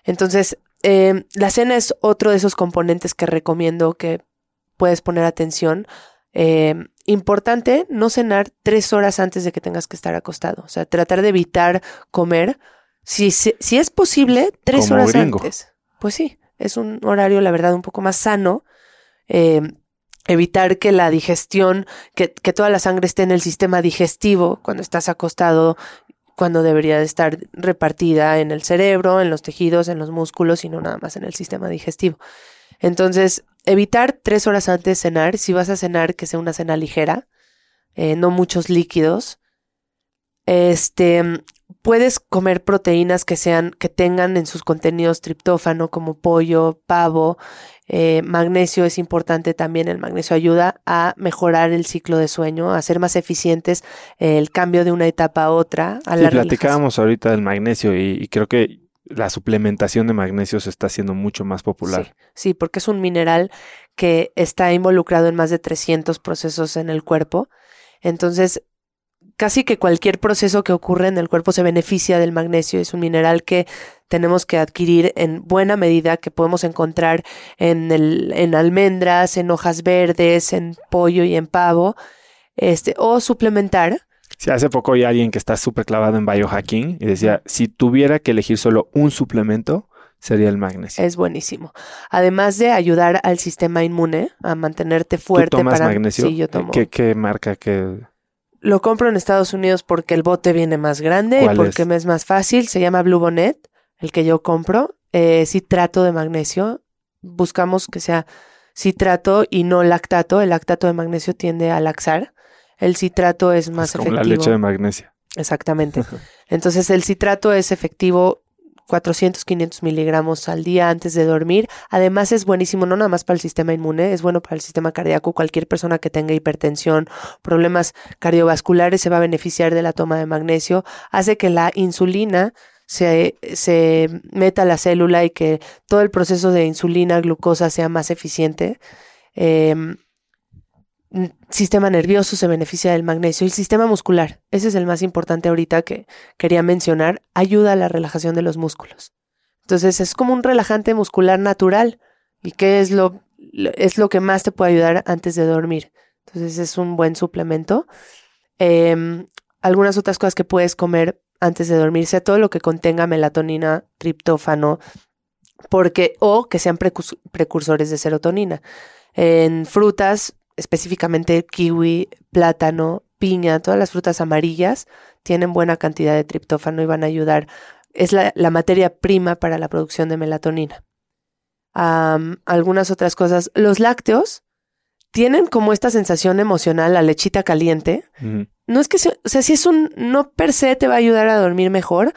Entonces, eh, la cena es otro de esos componentes que recomiendo que puedes poner atención. Eh, importante no cenar tres horas antes de que tengas que estar acostado. O sea, tratar de evitar comer. Si, si, es posible, tres horas antes. Pues sí, es un horario, la verdad, un poco más sano. Eh, evitar que la digestión, que, que, toda la sangre esté en el sistema digestivo cuando estás acostado, cuando debería de estar repartida en el cerebro, en los tejidos, en los músculos y no nada más en el sistema digestivo. Entonces, evitar tres horas antes de cenar, si vas a cenar, que sea una cena ligera. eh, no muchos líquidos. Este, puedes comer proteínas que sean, que tengan en sus contenidos triptófano, como pollo, pavo, eh, magnesio es importante también. El magnesio ayuda a mejorar el ciclo de sueño, a hacer más eficientes el cambio de una etapa a otra. A sí, platicábamos ahorita del magnesio y, creo que la suplementación de magnesio se está haciendo mucho más popular. Sí, porque es un mineral que está involucrado en más de 300 procesos en el cuerpo. Entonces, casi que cualquier proceso que ocurre en el cuerpo se beneficia del magnesio. Es un mineral que tenemos que adquirir en buena medida, que podemos encontrar en, el, en almendras, en hojas verdes, en pollo y en pavo, este, o suplementar. Sí, hace poco hay alguien que está súper clavado en biohacking y decía, si tuviera que elegir solo un suplemento, sería el magnesio. Es buenísimo. Además de ayudar al sistema inmune a mantenerte fuerte. ¿Tú tomas magnesio? Sí, yo tomo. ¿Qué, qué marca? ¿Qué...? Lo compro en Estados Unidos porque el bote viene más grande y porque me es más fácil. Se llama Blue Bonnet, el que yo compro. Eh, citrato de magnesio. Buscamos que sea citrato y no lactato. El lactato de magnesio tiende a laxar. El citrato es más es como la leche de magnesio. Exactamente. Entonces el citrato es efectivo 400, 500 miligramos al día antes de dormir. Además es buenísimo no nada más para el sistema inmune, es bueno para el sistema cardíaco. Cualquier persona que tenga hipertensión, problemas cardiovasculares se va a beneficiar de la toma de magnesio. Hace que la insulina se, se meta a la célula y que todo el proceso de insulina, glucosa sea más eficiente. Eh, sistema nervioso se beneficia del magnesio y el sistema muscular, ese es el más importante ahorita que quería mencionar, ayuda a la relajación de los músculos. Entonces es como un relajante muscular natural y qué es lo, es lo que más te puede ayudar antes de dormir. Entonces es un buen suplemento. Em, algunas otras cosas que puedes comer antes de dormir, sea todo lo que contenga melatonina, triptófano, porque o que sean precursores de serotonina. En frutas específicamente kiwi, plátano, piña, todas las frutas amarillas tienen buena cantidad de triptófano y van a ayudar. Es la, materia prima para la producción de melatonina. algunas otras cosas. Los lácteos tienen como esta sensación emocional, la lechita caliente. No es que, o sea, si es un, no per se te va a ayudar a dormir mejor,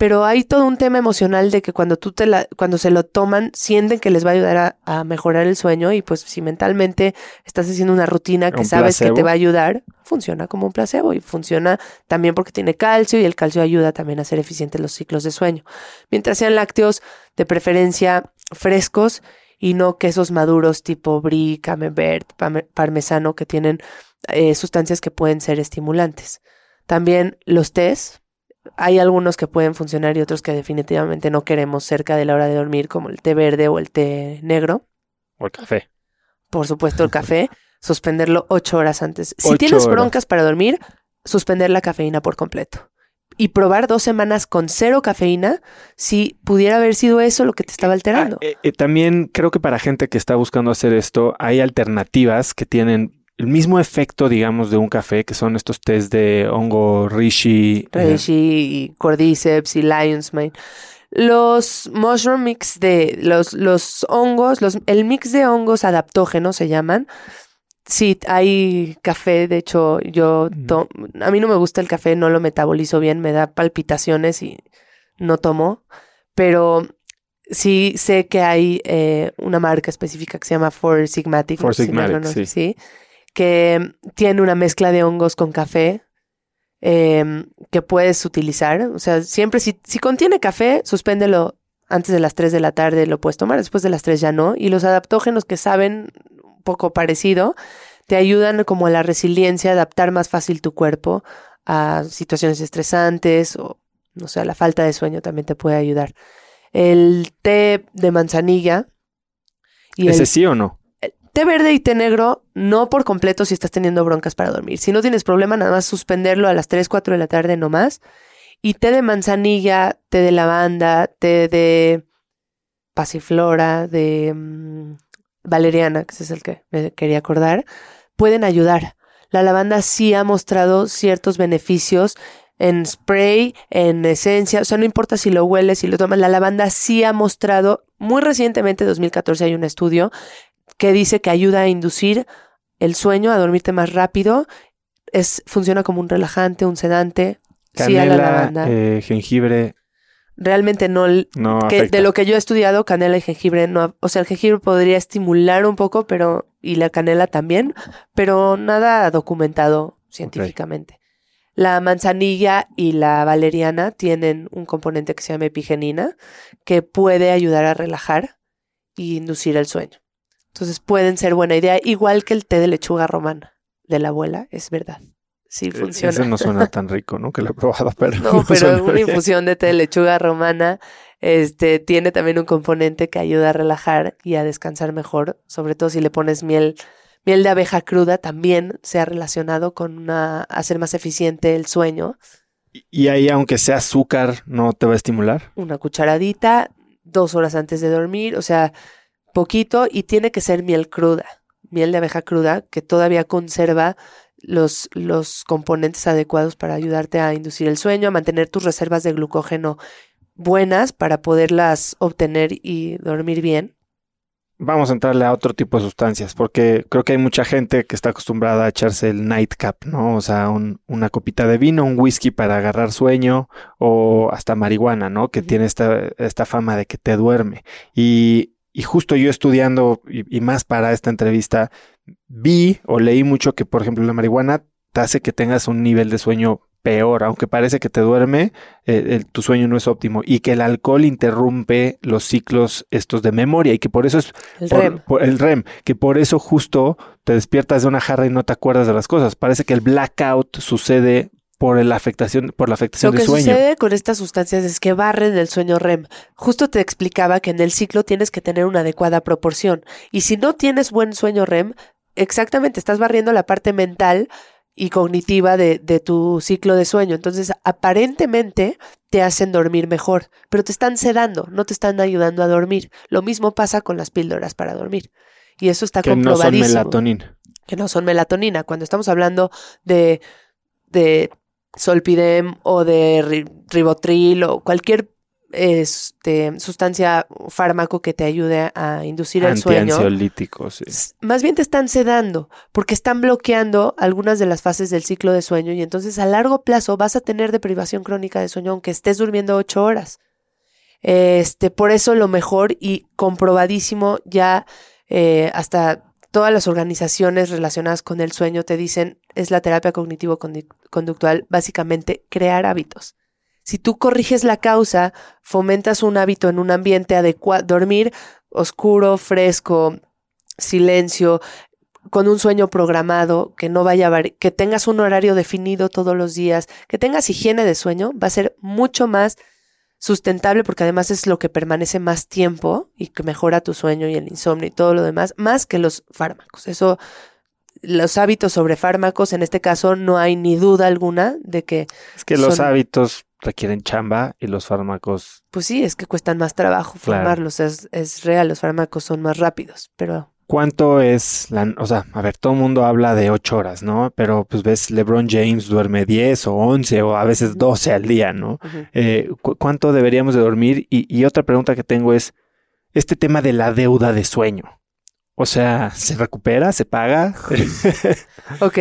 pero hay todo un tema emocional de que cuando tú te la, cuando se lo toman, sienten que les va a ayudar a, mejorar el sueño y pues si mentalmente estás haciendo una rutina que sabes que te va a ayudar, funciona como un placebo y funciona también porque tiene calcio y el calcio ayuda también a ser eficientes los ciclos de sueño. Mientras sean lácteos de preferencia frescos y no quesos maduros tipo brie, camembert, parmesano que tienen eh, sustancias que pueden ser estimulantes. También los tés, hay algunos que pueden funcionar y otros que definitivamente no queremos cerca de la hora de dormir, como el té verde o el té negro. O el café. Por supuesto, el café. suspenderlo ocho horas antes. Si tienes broncas para dormir, suspender la cafeína por completo. Y probar dos semanas con cero cafeína, si pudiera haber sido eso lo que te estaba alterando. Ah, eh, eh, también creo que para gente que está buscando hacer esto, hay alternativas que tienen el mismo efecto, digamos, de un café, que son estos test de hongo reishi. Reishi y cordyceps y lion's mane. Los mushroom mix de los, los hongos, los, el mix de hongos adaptógenos se llaman. Sí, hay café, de hecho, yo a mí no me gusta el café, no lo metabolizo bien, me da palpitaciones y no tomo, pero sí sé que hay eh, una marca específica que se llama Four Sigmatic. Four Sigmatic, sí. ¿sí? Que tiene una mezcla de hongos con café em, que puedes utilizar. O sea, siempre si, si contiene café, suspéndelo antes de las 3 de la tarde, lo puedes tomar, después de las 3 ya no. Y los adaptógenos que saben un poco parecido, te ayudan como a la resiliencia, adaptar más fácil tu cuerpo a situaciones estresantes o, no sé, a la falta de sueño también te puede ayudar. El té de manzanilla. Y ¿Ese sí o no? Té verde y té negro, no por completo si estás teniendo broncas para dormir. Si no tienes problema, nada más suspenderlo a las 3, 4 de la tarde no más. Y té de manzanilla, té de lavanda, té de pasiflora, de mm, valeriana, que ese es el que me quería acordar, pueden ayudar. La lavanda sí ha mostrado ciertos beneficios en spray, en esencia, o sea, no importa si lo hueles, si lo tomas, la lavanda sí ha mostrado, muy recientemente, 2014, hay un estudio que dice que ayuda a inducir el sueño, a dormirte más rápido, es, funciona como un relajante, un sedante. Canela, eh, jengibre. Realmente no, no de lo que yo he estudiado, canela y jengibre no, o sea, el jengibre podría estimular un poco, pero y la canela también, pero nada documentado científicamente. La manzanilla y la valeriana tienen un componente que se llama epigenina, que puede ayudar a relajar y inducir el sueño. Entonces pueden ser buena idea, igual que el té de lechuga romana de la abuela, es verdad. Sí, e-, funciona. Ese no suena tan rico, ¿no? Que lo he probado, pero. No, pero una infusión de té de lechuga romana este, tiene también un componente que ayuda a relajar y a descansar mejor, sobre todo si le pones miel miel de abeja cruda también se ha relacionado con una, hacer más eficiente el sueño. Y ahí, aunque sea azúcar, ¿no te va a estimular? Una cucharadita, dos horas antes de dormir, o sea, poquito, y tiene que ser miel cruda, miel de abeja cruda, que todavía conserva los, los componentes adecuados para ayudarte a inducir el sueño, a mantener tus reservas de glucógeno buenas para poderlas obtener y dormir bien vamos a entrarle a otro tipo de sustancias, porque creo que hay mucha gente que está acostumbrada a echarse el nightcap, ¿no? O sea, una copita de vino, un whisky para agarrar sueño o hasta marihuana, ¿no? Que tiene esta, esta fama de que te duerme. Y, y justo yo estudiando y, y, más para esta entrevista, vi o leí mucho que, por ejemplo, la marihuana te hace que tengas un nivel de sueño peor, aunque parece que te duerme, eh, tu sueño no es óptimo y que el alcohol interrumpe los ciclos estos de memoria y que por eso es el, REM. el REM, que por eso justo te despiertas de una jarra y no te acuerdas de las cosas. Parece que el blackout sucede por la afectación, por la afectación del sueño. Lo que sucede con estas sustancias es que barren el sueño REM. Justo te explicaba que en el ciclo tienes que tener una adecuada proporción. Y si no tienes buen sueño REM, exactamente, estás barriendo la parte mental y cognitiva de, de, tu ciclo de sueño. Entonces, aparentemente te hacen dormir mejor, pero te están sedando, no te están ayudando a dormir. Lo mismo pasa con las píldoras para dormir. Y eso está que comprobadísimo. No son melatonina. Que no son melatonina. Cuando estamos hablando de, de solpidem o de ribotril o cualquier este, sustancia fármaco que te ayude a inducir el sueño. Ansiolíticos, Más bien te están sedando porque están bloqueando algunas de las fases del ciclo de sueño y entonces a largo plazo vas a tener deprivación crónica de sueño aunque estés durmiendo ocho horas. Este, por eso lo mejor y comprobadísimo ya eh, hasta todas las organizaciones relacionadas con el sueño te dicen es la terapia cognitivo-conductual, básicamente crear hábitos. Si tú corriges la causa, fomentas un hábito en un ambiente adecuado, dormir oscuro, fresco, silencio, con un sueño programado, que no vaya a que tengas un horario definido todos los días, que tengas higiene de sueño, va a ser mucho más sustentable porque además es lo que permanece más tiempo y que mejora tu sueño y el insomnio y todo lo demás, más que los fármacos. Eso, los hábitos sobre fármacos, en este caso no hay ni duda alguna de que... Es que los hábitos requieren chamba y los fármacos. Pues sí, es que cuestan más trabajo formarlos, es, es real, los fármacos son más rápidos, pero ¿Cuánto es la, o sea, a ver, todo el mundo habla de ocho horas, ¿no? Pero pues ves, LeBron James duerme 10 o 11 o a veces 12 al día, ¿no? Eh, ¿Cuánto deberíamos de dormir? Y, y, otra pregunta que tengo es, este tema de la deuda de sueño. O sea, ¿se recupera? ¿Se paga? ok,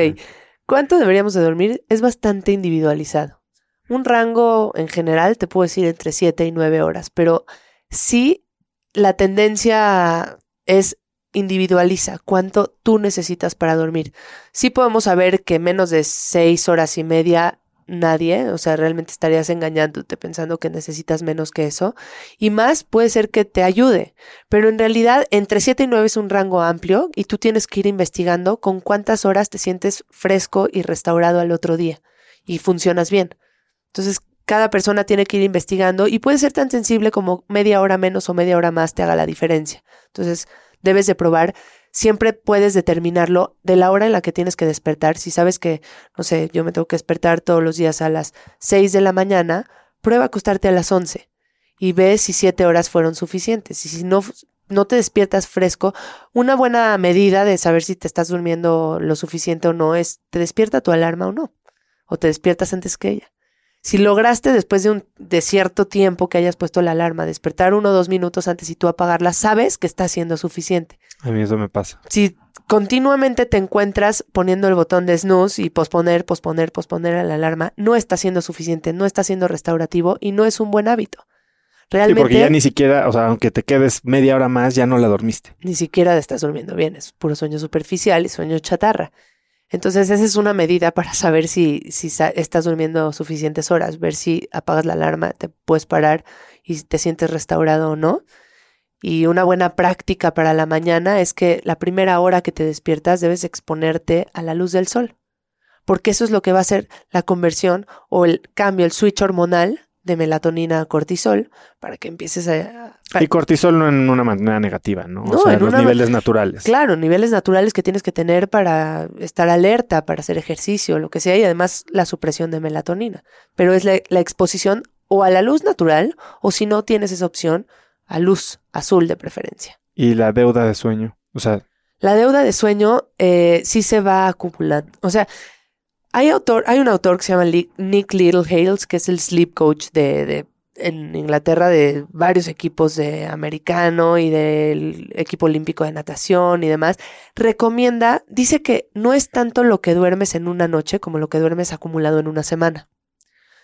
¿cuánto deberíamos de dormir? Es bastante individualizado. Un rango en general te puedo decir entre 7 y 9 horas, pero sí la tendencia es individualiza cuánto tú necesitas para dormir. Sí podemos saber que menos de 6 horas y media nadie, o sea, realmente estarías engañándote pensando que necesitas menos que eso. Y más puede ser que te ayude, pero en realidad entre 7 y 9 es un rango amplio y tú tienes que ir investigando con cuántas horas te sientes fresco y restaurado al otro día y funcionas bien. Entonces, cada persona tiene que ir investigando y puede ser tan sensible como media hora menos o media hora más te haga la diferencia. Entonces, debes de probar. Siempre puedes determinarlo de la hora en la que tienes que despertar. Si sabes que, no sé, yo me tengo que despertar todos los días a las 6 de la mañana, prueba a acostarte a las 11 y ve si 7 horas fueron suficientes. Y si no, no te despiertas fresco, una buena medida de saber si te estás durmiendo lo suficiente o no es, ¿te despierta tu alarma o no? ¿O te despiertas antes que ella? Si lograste después de un de cierto tiempo que hayas puesto la alarma, despertar uno o dos minutos antes y tú apagarla, sabes que está siendo suficiente. A mí eso me pasa. Si continuamente te encuentras poniendo el botón de snooze y posponer, posponer, posponer a la alarma, no está siendo suficiente, no está siendo restaurativo y no es un buen hábito. Realmente. porque ya ni siquiera, o sea, aunque te quedes media hora más, ya no la dormiste. Ni siquiera estás durmiendo bien, es puro sueño superficial y sueño chatarra. Entonces, esa es una medida para saber si, si estás durmiendo suficientes horas, ver si apagas la alarma, te puedes parar y te sientes restaurado o no. Y una buena práctica para la mañana es que la primera hora que te despiertas debes exponerte a la luz del sol, porque eso es lo que va a hacer la conversión o el cambio, el switch hormonal de melatonina a cortisol para que empieces a... Y cortisol no en una manera negativa, ¿no? o sea, en los niveles naturales. Claro, niveles naturales que tienes que tener para estar alerta, para hacer ejercicio, lo que sea, y además la supresión de melatonina. Pero es la exposición o a la luz natural, o si no tienes esa opción, a luz azul de preferencia. Y la deuda de sueño, o sea... La deuda de sueño eh, sí se va acumulando. O sea, hay, autor, hay un autor que se llama Nick Littlehales, que es el sleep coach de, de, en Inglaterra de varios equipos de americano y del equipo olímpico de natación y demás. Recomienda, dice que no es tanto lo que duermes en una noche como lo que duermes acumulado en una semana.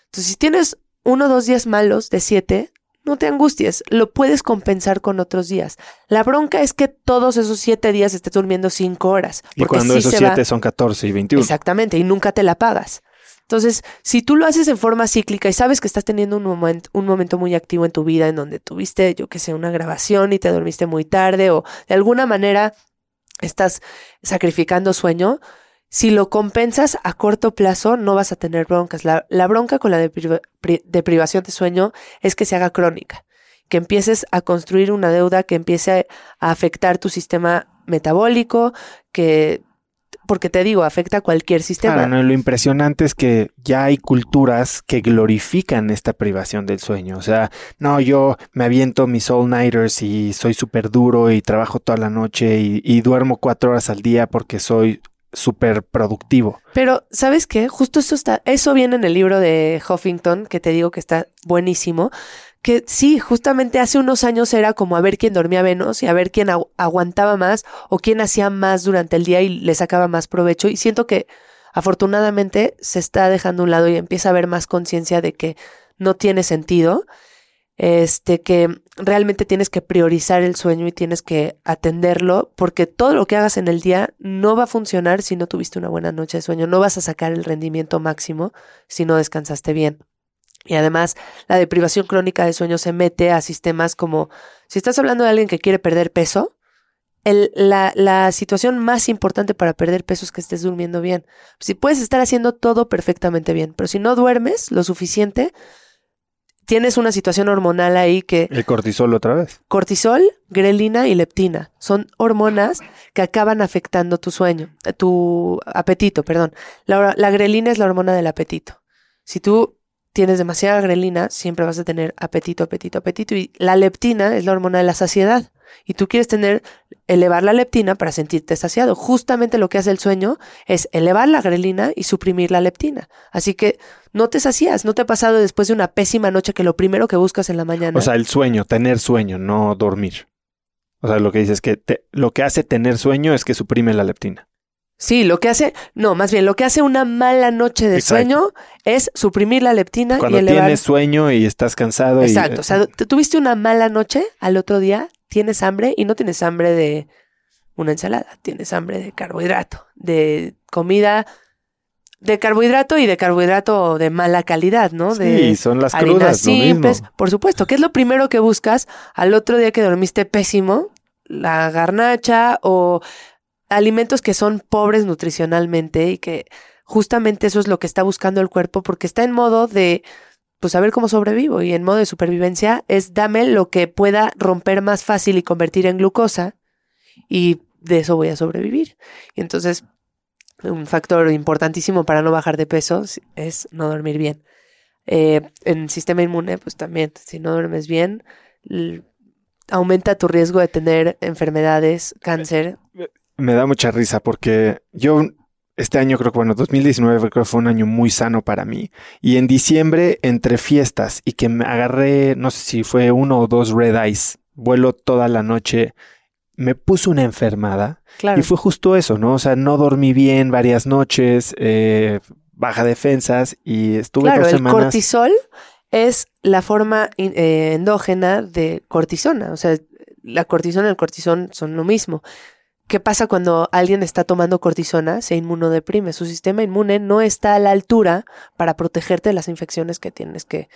Entonces, si tienes uno o dos días malos de siete, no te angusties, lo puedes compensar con otros días. La bronca es que todos esos siete días estés durmiendo cinco horas. Y cuando esos siete son 14 y 21. Exactamente, y nunca te la pagas. Entonces, si tú lo haces en forma cíclica y sabes que estás teniendo un, momento, un momento muy activo en tu vida en donde tuviste, yo que sé, una grabación y te dormiste muy tarde o de alguna manera estás sacrificando sueño, si lo compensas a corto plazo, no vas a tener broncas. La, bronca con la deprivación de sueño es que se haga crónica, que empieces a construir una deuda que empiece a afectar tu sistema metabólico, que porque te digo, afecta a cualquier sistema. Claro, lo impresionante es que ya hay culturas que glorifican esta privación del sueño. O sea, no, yo me aviento mis all-nighters y soy súper duro y trabajo toda la noche y, duermo cuatro horas al día porque soy súper productivo. Pero, ¿sabes qué? Justo eso está, eso viene en el libro de Huffington, que te digo que está buenísimo, que sí, justamente hace unos años era como a ver quién dormía menos y a ver quién aguantaba más o quién hacía más durante el día y le sacaba más provecho. Y siento que afortunadamente se está dejando a un lado y empieza a haber más conciencia de que no tiene sentido este, que realmente tienes que priorizar el sueño y tienes que atenderlo, porque todo lo que hagas en el día no va a funcionar si no tuviste una buena noche de sueño, no vas a sacar el rendimiento máximo si no descansaste bien. Y además, la deprivación crónica de sueño se mete a sistemas como, si estás hablando de alguien que quiere perder peso, la, la, situación más importante para perder peso es que estés durmiendo bien. Si puedes estar haciendo todo perfectamente bien, pero si no duermes lo suficiente, tienes una situación hormonal ahí que... El cortisol otra vez. Cortisol, grelina y leptina. Son hormonas que acaban afectando tu sueño, eh, tu apetito, perdón. La, la grelina es la hormona del apetito. Si tú tienes demasiada grelina, siempre vas a tener apetito, apetito, apetito. Y la leptina es la hormona de la saciedad. Y tú quieres tener, elevar la leptina para sentirte saciado. Justamente lo que hace el sueño es elevar la grelina y suprimir la leptina. Así que no te sacías, no te ha pasado después de una pésima noche que lo primero que buscas en la mañana. O sea, el sueño, tener sueño, no dormir. O sea, lo que dices es que lo que hace tener sueño es que suprime la leptina. Sí, lo que hace, no, más bien, lo que hace una mala noche de sueño es suprimir la leptina Cuando y elevar. tienes sueño y estás cansado. Exacto, o sea, tuviste una mala noche, al otro día tienes hambre y no tienes hambre de una ensalada, tienes hambre de carbohidrato, de comida de carbohidrato y de carbohidrato de mala calidad, ¿no? De sí, son las crudas, simples, por supuesto. ¿Qué es lo primero que buscas al otro día que dormiste pésimo? La garnacha o alimentos que son pobres nutricionalmente y que justamente eso es lo que está buscando el cuerpo porque está en modo de pues saber cómo sobrevivo y en modo de supervivencia es dame lo que pueda romper más fácil y convertir en glucosa y de eso voy a sobrevivir. Y entonces un factor importantísimo para no bajar de peso es no dormir bien. Eh, en el sistema inmune, pues también, si no duermes bien, aumenta tu riesgo de tener enfermedades, cáncer. Me da mucha risa porque yo este año creo que, bueno, 2019 creo que fue un año muy sano para mí. Y en diciembre, entre fiestas y que me agarré, no sé si fue uno o dos red eyes, vuelo toda la noche me puso una enfermada. Y fue justo eso, ¿no? O sea, no dormí bien varias noches, eh, baja defensas y estuve claro, dos semanas. El cortisol es la forma eh, endógena de cortisona. O sea, la cortisona y el cortisón son lo mismo. ¿Qué pasa cuando alguien está tomando cortisona? Se inmunodeprime. Su sistema inmune no está a la altura para protegerte de las infecciones que tienes que,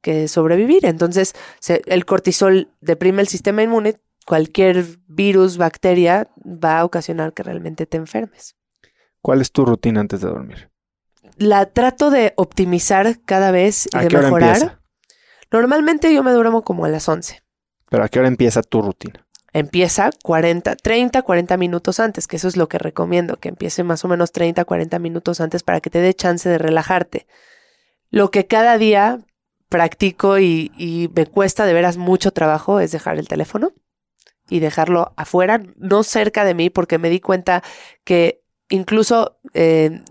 que sobrevivir. Entonces, el cortisol deprime el sistema inmune. Cualquier virus, bacteria va a ocasionar que realmente te enfermes. ¿Cuál es tu rutina antes de dormir? La trato de optimizar cada vez y de mejorar. Normalmente yo me duermo como a las 11. ¿Pero a qué hora empieza tu rutina? Empieza 40, 30, 40 minutos antes, que eso es lo que recomiendo, que empiece más o menos 30, 40 minutos antes para que te dé chance de relajarte. Lo que cada día practico y, me cuesta de veras mucho trabajo es dejar el teléfono y dejarlo afuera, no cerca de mí, porque me di cuenta que incluso eh,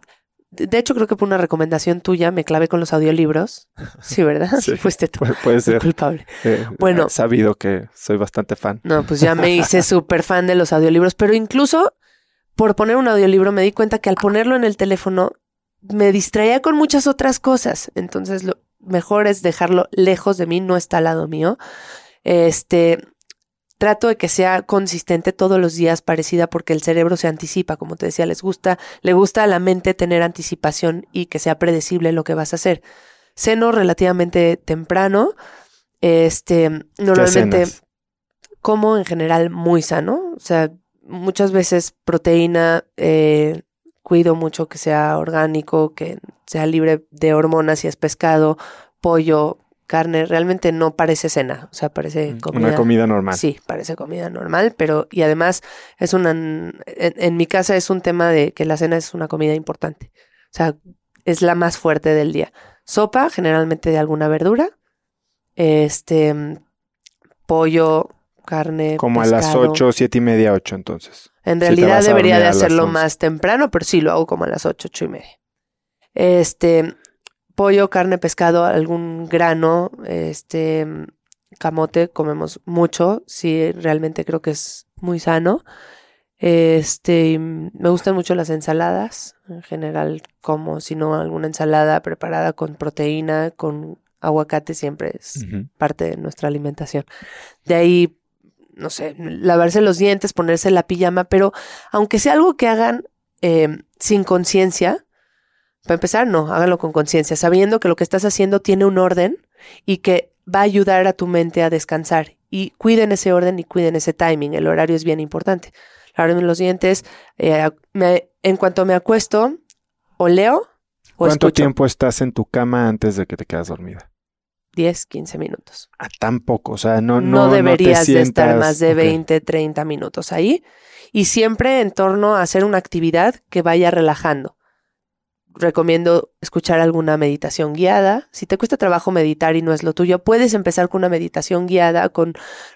de hecho, creo que por una recomendación tuya me clavé con los audiolibros. Sí, ¿verdad? Sí, Fuiste tú. Puede, ser. culpable. Eh, bueno. Sabido que soy bastante fan. No, pues ya me hice súper fan de los audiolibros, pero incluso por poner un audiolibro me di cuenta que al ponerlo en el teléfono me distraía con muchas otras cosas. Entonces, lo mejor es dejarlo lejos de mí, no está al lado mío. Este, trato de que sea consistente todos los días parecida porque el cerebro se anticipa, como te decía, les gusta, le gusta a la mente tener anticipación y que sea predecible lo que vas a hacer. Ceno relativamente temprano, este, normalmente como en general muy sano, o sea, muchas veces proteína, eh, cuido mucho que sea orgánico, que sea libre de hormonas si es pescado, pollo, carne, realmente no parece cena, o sea, parece comida. Una comida normal. Sí, parece comida normal, pero y además es una, en, mi casa es un tema de que la cena es una comida importante, o sea, es la más fuerte del día. Sopa, generalmente de alguna verdura, este, pollo, carne. Como a las ocho, siete y media, ocho, entonces. En realidad debería de hacerlo más temprano, pero sí lo hago como a las ocho, ocho y media. Este, pollo, carne, pescado, algún grano, este camote, comemos mucho, sí, realmente creo que es muy sano. Este, me gustan mucho las ensaladas, en general como si no alguna ensalada preparada con proteína, con aguacate siempre es parte de nuestra alimentación. De ahí, no sé, lavarse los dientes, ponerse la pijama, pero aunque sea algo que hagan eh, sin conciencia, para empezar, no, hágalo con conciencia, sabiendo que lo que estás haciendo tiene un orden y que va a ayudar a tu mente a descansar. Y cuiden ese orden y cuiden ese timing. El horario es bien importante. Lavarme los dientes. Eh, en cuanto me acuesto, o leo o ¿Cuánto tiempo estás en tu cama antes de que te quedas dormida? 10, 15 minutos. Ah, tan poco. O sea, no, no, no deberías de estar más de 20, 30 minutos ahí. Y siempre en torno a hacer una actividad que vaya relajando recomiendo escuchar alguna meditación guiada. Si te cuesta trabajo meditar y no es lo tuyo, puedes empezar con una meditación guiada, con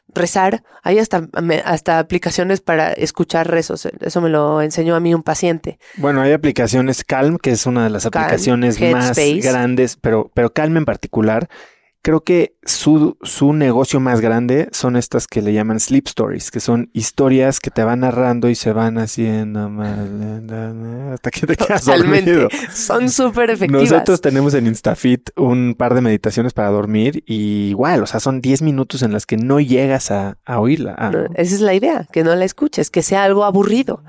rezar. Hay hasta, hasta aplicaciones para escuchar rezos. Eso me lo enseñó a mí un paciente. Bueno, hay aplicaciones Calm, que es una de las aplicaciones más grandes, pero, pero Calm en particular creo que su, su negocio más grande son estas que le llaman sleep stories, que son historias que te van narrando y se van haciendo más hasta que te quedas dormido. Son súper efectivas. Nosotros tenemos en Instafit un par de meditaciones para dormir y igual, o sea, son 10 minutos en las que no llegas a, oírla. Ah, esa es la idea, que no la escuches, que sea algo aburrido.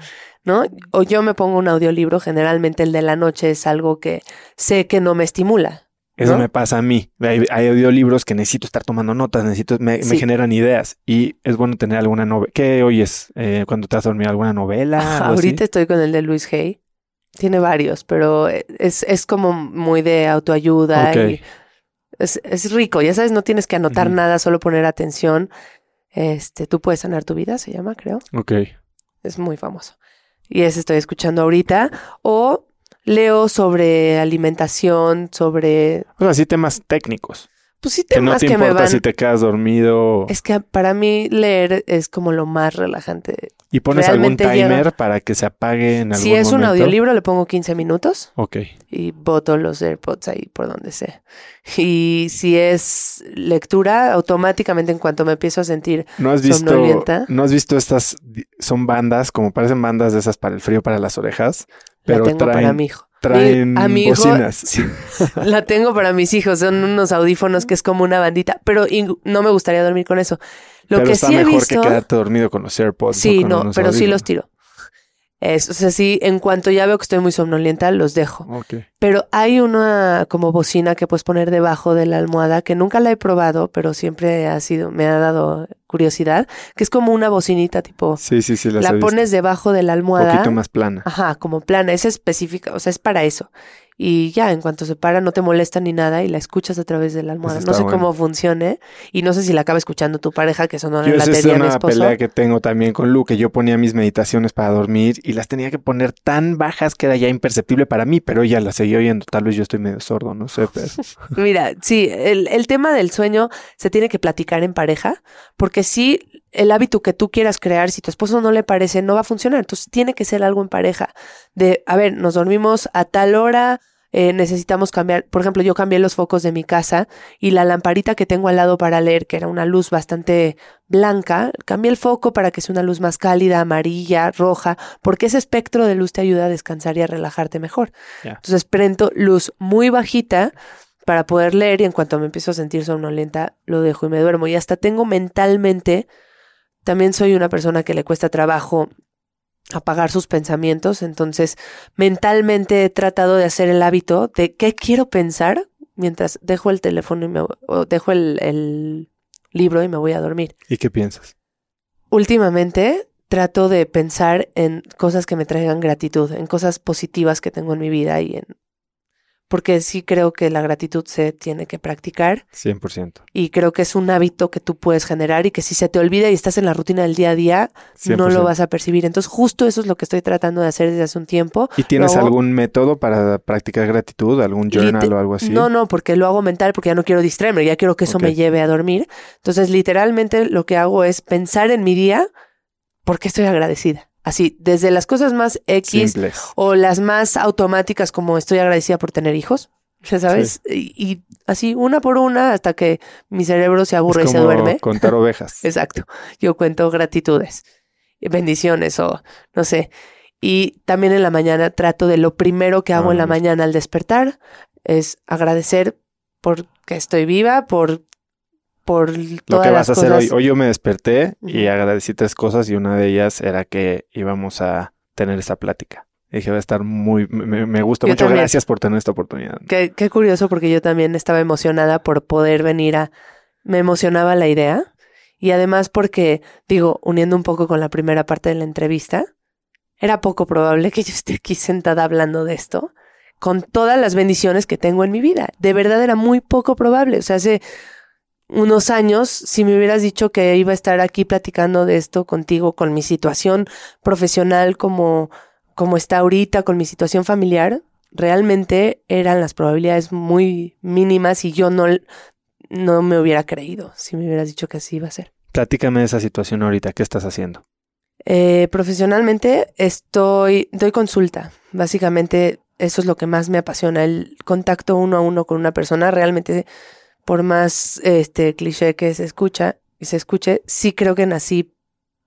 ¿no? O yo me pongo un audiolibro, generalmente el de la noche es algo que sé que no me estimula. Eso me pasa a mí. Hay, audiolibros que necesito estar tomando notas, necesito, me, generan ideas y es bueno tener alguna novela. ¿Qué oyes eh, cuando te has dormido? ¿Alguna novela? ahorita estoy con el de Luis Hay. Tiene varios, pero es, es como muy de autoayuda y es, es, rico. Ya sabes, no tienes que anotar nada, solo poner atención. Este, tú puedes sanar tu vida, se llama, creo. Ok. Es muy famoso. Y ese estoy escuchando ahorita. O leo sobre alimentación, sobre... O sea, sí temas técnicos. pues sí Que no temas te que, me importa van. si te quedas dormido. Es que para mí leer es como lo más relajante. y pones algún timer llega- para que se apague en algún Si es un momento. audiolibro, le pongo 15 minutos Ok. y boto los AirPods ahí por donde sea. Y si es lectura, automáticamente en cuanto me empiezo a sentir ¿No has visto, Somnolienta. ¿no has visto estas? Son bandas, como parecen bandas de esas para el frío, para las orejas, pero la tengo para mi hijo. traen a mi hijo- bocinas. sí. La tengo para mis hijos, son unos audífonos que es como una bandita, pero no me gustaría dormir con eso. Lo pero que está sí he mejor visto, que quedarte dormido con los AirPods. sí, no, pero sí los tiro. Es, o sea, sí, en cuanto ya veo que estoy muy somnolienta, los dejo. Pero hay una como bocina que puedes poner debajo de la almohada que nunca la he probado, pero siempre ha sido, me ha dado curiosidad, que es como una bocinita tipo, Sí, sí, sí, la visto. pones debajo de la un almohada. poquito más plana. Ajá, como plana, es específica, o sea, es para eso. Y ya, en cuanto se para, no te molesta ni nada y la escuchas a través de la almohada. No sé bueno. cómo funcione y no sé si la acaba escuchando tu pareja, que sonó en la esa es mi una esposo. pelea que tengo también con Lu, que yo ponía mis meditaciones para dormir y las tenía que poner tan bajas que era ya imperceptible para mí, pero ella las seguía oyendo. Tal vez yo estoy medio sordo, no sé, pero... Mira, sí, el, el tema del sueño se tiene que platicar en pareja, porque si el hábito que tú quieras crear, si tu esposo no le parece, no va a funcionar. Entonces tiene que ser algo en pareja. De, a ver, nos dormimos a tal hora, eh, necesitamos cambiar. Por ejemplo, yo cambié los focos de mi casa y la lamparita que tengo al lado para leer, que era una luz bastante blanca, cambié el foco para que sea una luz más cálida, amarilla, roja, porque ese espectro de luz te ayuda a descansar y a relajarte mejor. Entonces prendo luz muy bajita para poder leer y en cuanto me empiezo a sentir somnolienta, lo dejo y me duermo. Y hasta tengo mentalmente, también soy una persona que le cuesta trabajo apagar sus pensamientos, entonces mentalmente he tratado de hacer el hábito de qué quiero pensar mientras dejo el teléfono y me, o dejo el, el libro y me voy a dormir. ¿Y qué piensas? Últimamente trato de pensar en cosas que me traigan gratitud, en cosas positivas que tengo en mi vida y en porque sí creo que la gratitud se tiene que practicar 100%. y creo que es un hábito que tú puedes generar y que si se te olvida y estás en la rutina del día a día, no 100%. lo vas a percibir. Entonces, justo eso es lo que estoy tratando de hacer desde hace un tiempo. ¿Y tienes algún método para practicar gratitud? ¿Algún journal o algo así? No, no, porque lo hago mental porque ya no quiero distraerme, ya quiero que eso me lleve a dormir. Entonces, literalmente lo que hago es pensar en mi día porque estoy agradecida. Así, desde las cosas más X Simples. o las más automáticas como estoy agradecida por tener hijos, ya sabes, y, y así una por una hasta que mi cerebro se aburre es y se duerme. contar ovejas. Exacto. Yo cuento gratitudes, bendiciones o no sé. Y también en la mañana trato de lo primero que hago Ah, en la mañana al despertar es agradecer por que estoy viva, por por Lo que las vas a hacer hoy. cosas. Hoy yo me desperté y agradecí tres cosas y una de ellas era que íbamos a tener esa plática. Dije, va a estar muy... Me, me gusta Yo mucho. también. Gracias por tener esta oportunidad. Qué, qué curioso porque yo también estaba emocionada por poder venir a... Me emocionaba la idea y además porque, digo, uniendo un poco con la primera parte de la entrevista, era poco probable que yo esté aquí sentada hablando de esto con todas las bendiciones que tengo en mi vida. De verdad era muy poco probable. O sea, hace unos años, si me hubieras dicho que iba a estar aquí platicando de esto contigo, con mi situación profesional como, como está ahorita, con mi situación familiar, realmente eran las probabilidades muy mínimas y yo no, no me hubiera creído si me hubieras dicho que así iba a ser. Platícame de esa situación ahorita. ¿Qué estás haciendo? Eh, profesionalmente estoy, doy consulta. Básicamente eso es lo que más me apasiona, el contacto uno a uno con una persona. Realmente, por más este cliché que se escucha y se escuche, sí creo que nací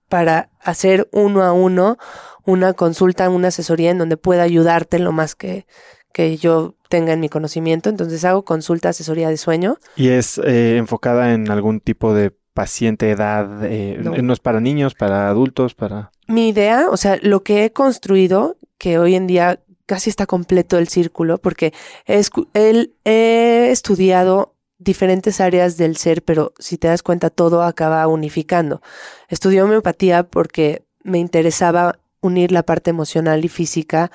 para hacer uno a uno una consulta, una asesoría en donde pueda ayudarte en lo más que, que yo tenga en mi conocimiento. Entonces hago consulta, asesoría de sueño. ¿Y es eh, enfocada en algún tipo de paciente, edad? eh, No. no. es para niños, para adultos, para... Mi idea, o sea, lo que he construido, que hoy en día casi está completo el círculo, porque he, he estudiado diferentes áreas del ser, pero si te das cuenta, todo acaba unificando. Estudié homeopatía porque me interesaba unir la parte emocional y física,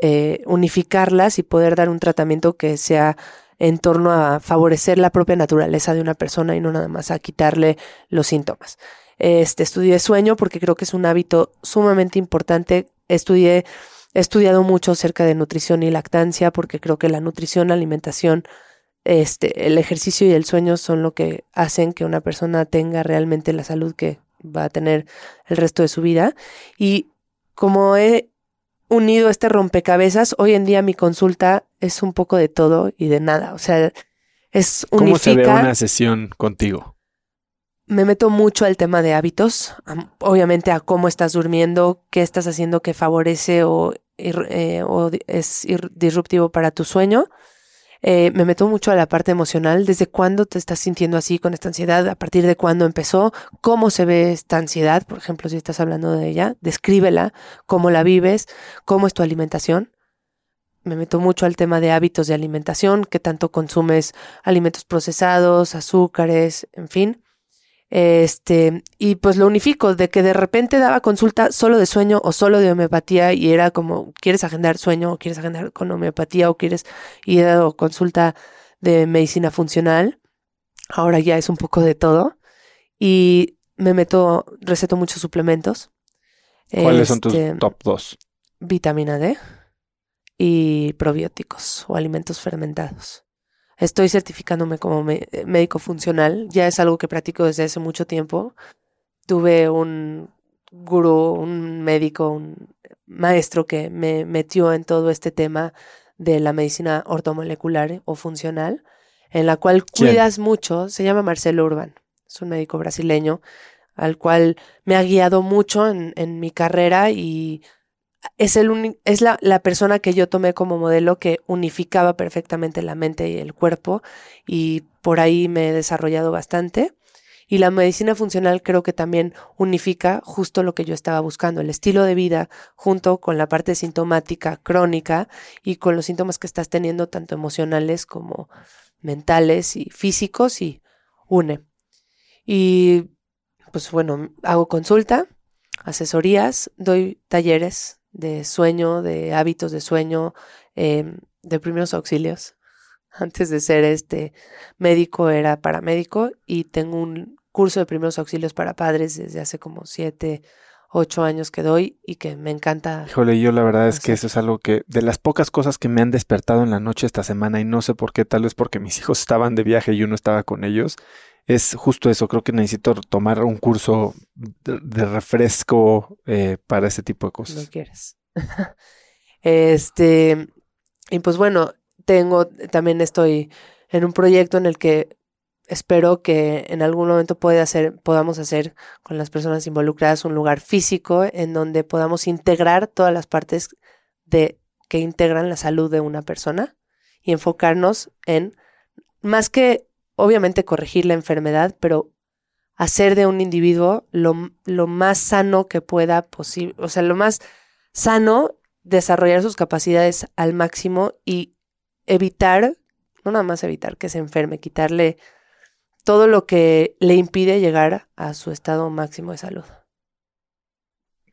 eh, unificarlas y poder dar un tratamiento que sea en torno a favorecer la propia naturaleza de una persona y no nada más a quitarle los síntomas. Este, estudié sueño porque creo que es un hábito sumamente importante. Estudié, he estudiado mucho acerca de nutrición y lactancia porque creo que la nutrición, la alimentación este, el ejercicio y el sueño son lo que hacen que una persona tenga realmente la salud que va a tener el resto de su vida. Y como he unido este rompecabezas, hoy en día mi consulta es un poco de todo y de nada. O sea, es unifica. ¿Cómo se ve una sesión contigo? Me meto mucho al tema de hábitos, obviamente a cómo estás durmiendo, qué estás haciendo que favorece o, eh, o es disruptivo para tu sueño. Eh, me meto mucho a la parte emocional, desde cuándo te estás sintiendo así con esta ansiedad, a partir de cuándo empezó, cómo se ve esta ansiedad, por ejemplo, si estás hablando de ella, descríbela, cómo la vives, cómo es tu alimentación. Me meto mucho al tema de hábitos de alimentación, qué tanto consumes alimentos procesados, azúcares, en fin. Este, y pues lo unifico, de que de repente daba consulta solo de sueño o solo de homeopatía y era como, ¿quieres agendar sueño o quieres agendar con homeopatía o quieres ir a consulta de medicina funcional? Ahora ya es un poco de todo. Y me meto, receto muchos suplementos. ¿Cuáles son tus este, top dos? Vitamina D y probióticos o alimentos fermentados. Estoy certificándome como médico funcional. Ya es algo que practico desde hace mucho tiempo. Tuve un gurú, un médico, un maestro que me metió en todo este tema de la medicina ortomolecular o funcional, en la cual cuidas mucho. Se llama Marcelo Urban. Es un médico brasileño al cual me ha guiado mucho en, en mi carrera y es, el es la, la, persona que yo tomé como modelo que unificaba perfectamente la mente y el cuerpo y por ahí me he desarrollado bastante. Y la medicina funcional creo que también unifica justo lo que yo estaba buscando, el estilo de vida junto con la parte sintomática crónica y con los síntomas que estás teniendo tanto emocionales como mentales y físicos y une. Y pues bueno, hago consulta, asesorías, doy talleres de sueño, de hábitos de sueño, em, de primeros auxilios. Antes de ser este médico era paramédico y tengo un curso de primeros auxilios para padres desde hace como siete, ocho años que doy y que me encanta. Híjole, yo la verdad es que eso es algo que de las pocas cosas que me han despertado en la noche esta semana y no sé por qué, tal vez porque mis hijos estaban de viaje y yo no estaba con ellos, es justo eso. Creo que necesito tomar un curso de, refresco eh, para ese tipo de cosas. No quieres. este, y pues bueno, tengo, también estoy en un proyecto en el que espero que en algún momento pueda hacer, podamos hacer con las personas involucradas un lugar físico en donde podamos integrar todas las partes de que integran la salud de una persona y enfocarnos en más que obviamente corregir la enfermedad, pero hacer de un individuo lo, lo más sano que pueda posible, o sea, lo más sano desarrollar sus capacidades al máximo y evitar, no nada más evitar que se enferme, quitarle todo lo que le impide llegar a su estado máximo de salud.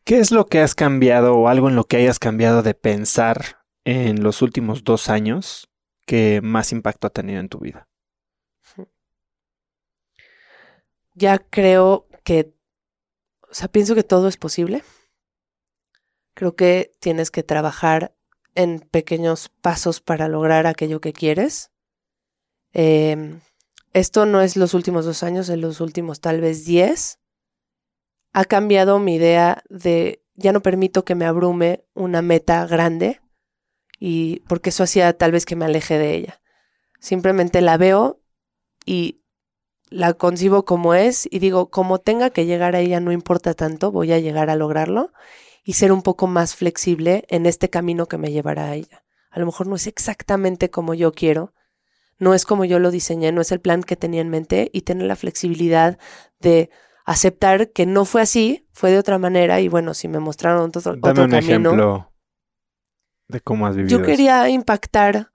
¿Qué es lo que has cambiado o algo en lo que hayas cambiado de pensar en los últimos dos años que más impacto ha tenido en tu vida? Ya creo que, o sea, pienso que todo es posible. Creo que tienes que trabajar en pequeños pasos para lograr aquello que quieres. Em, esto no es los últimos dos años, en los últimos tal vez diez. Ha cambiado mi idea de ya no permito que me abrume una meta grande y porque eso hacía tal vez que me aleje de ella. Simplemente la veo y la concibo como es y digo, como tenga que llegar a ella, no importa tanto, voy a llegar a lograrlo y ser un poco más flexible en este camino que me llevará a ella. A lo mejor no es exactamente como yo quiero, no es como yo lo diseñé, no es el plan que tenía en mente y tener la flexibilidad de aceptar que no fue así, fue de otra manera y bueno, si me mostraron otro, Dame un ejemplo de cómo has vivido. Yo quería impactar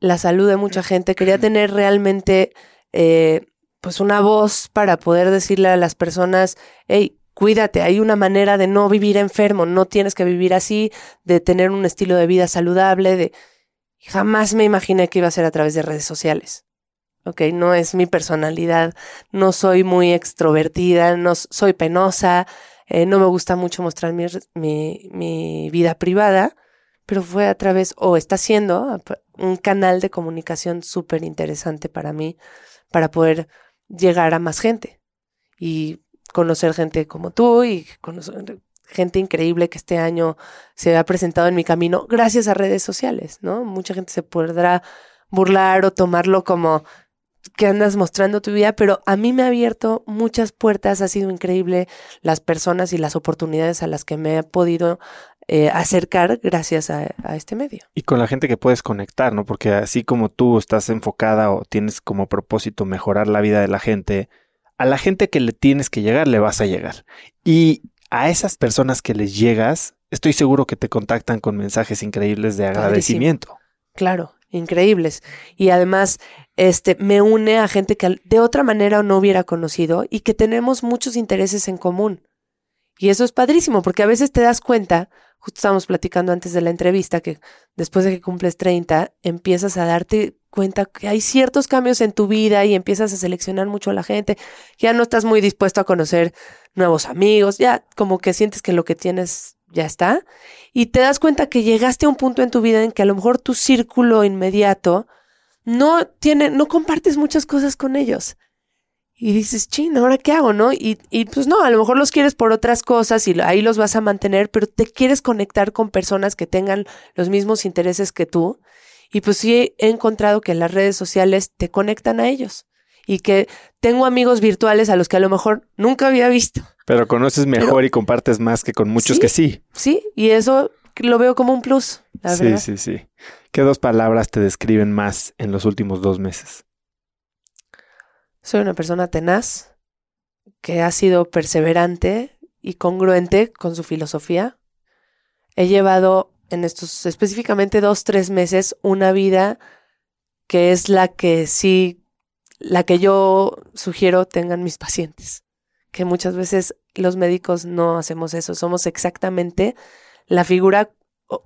la salud de mucha gente, quería tener realmente eh, pues una voz para poder decirle a las personas, hey, cuídate, hay una manera de no vivir enfermo, no tienes que vivir así, de tener un estilo de vida saludable, de... Jamás me imaginé que iba a ser a través de redes sociales. Ok, no es mi personalidad, no soy muy extrovertida, no soy penosa, eh, no me gusta mucho mostrar mi, mi, vida privada, pero fue a través, o está siendo un canal de comunicación súper interesante para mí, para poder llegar a más gente y conocer gente como tú y conocer gente increíble que este año se ha presentado en mi camino gracias a redes sociales, ¿no? Mucha gente se podrá burlar o tomarlo como que andas mostrando tu vida, pero a mí me ha abierto muchas puertas, ha sido increíble las personas y las oportunidades a las que me he podido eh, acercar gracias a, a, este medio. Y con la gente que puedes conectar, ¿no? Porque así como tú estás enfocada o tienes como propósito mejorar la vida de la gente, a la gente que le tienes que llegar le vas a llegar. Y a esas personas que les llegas, estoy seguro que te contactan con mensajes increíbles de agradecimiento. Claro, increíbles. Y además, este, me une a gente que de otra manera no hubiera conocido y que tenemos muchos intereses en común. Y eso es padrísimo, porque a veces te das cuenta, justo estábamos platicando antes de la entrevista, que después de que cumples 30, empiezas a darte cuenta que hay ciertos cambios en tu vida y empiezas a seleccionar mucho a la gente. Ya no estás muy dispuesto a conocer nuevos amigos, ya como que sientes que lo que tienes ya está. Y te das cuenta que llegaste a un punto en tu vida en que a lo mejor tu círculo inmediato no tiene, no compartes muchas cosas con ellos. Y dices, chin, ¿ahora qué hago, no? Y, y pues no, a lo mejor los quieres por otras cosas y ahí los vas a mantener, pero te quieres conectar con personas que tengan los mismos intereses que tú. Y pues sí he encontrado que las redes sociales te conectan a ellos y que tengo amigos virtuales a los que a lo mejor nunca había visto. Pero conoces mejor y compartes más que con muchos que sí. Sí, y eso lo veo como un plus. La sí, sí, sí. ¿Qué dos palabras te describen más en los últimos dos meses? Soy una persona tenaz, que ha sido perseverante y congruente con su filosofía. He llevado en estos específicamente dos, tres meses una vida que es la que sí, la que yo sugiero tengan mis pacientes. Que muchas veces los médicos no hacemos eso, somos exactamente la figura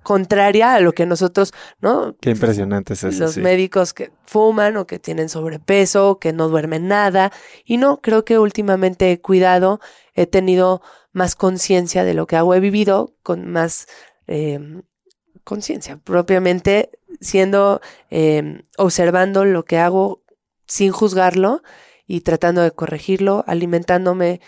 contraria a lo que nosotros, ¿no? Qué impresionante es eso. Los médicos que fuman o que tienen sobrepeso, que no duermen nada. Y no, creo que últimamente he cuidado, he tenido más conciencia de lo que hago, he vivido con más em, conciencia, propiamente siendo, em, observando lo que hago sin juzgarlo y tratando de corregirlo, alimentándome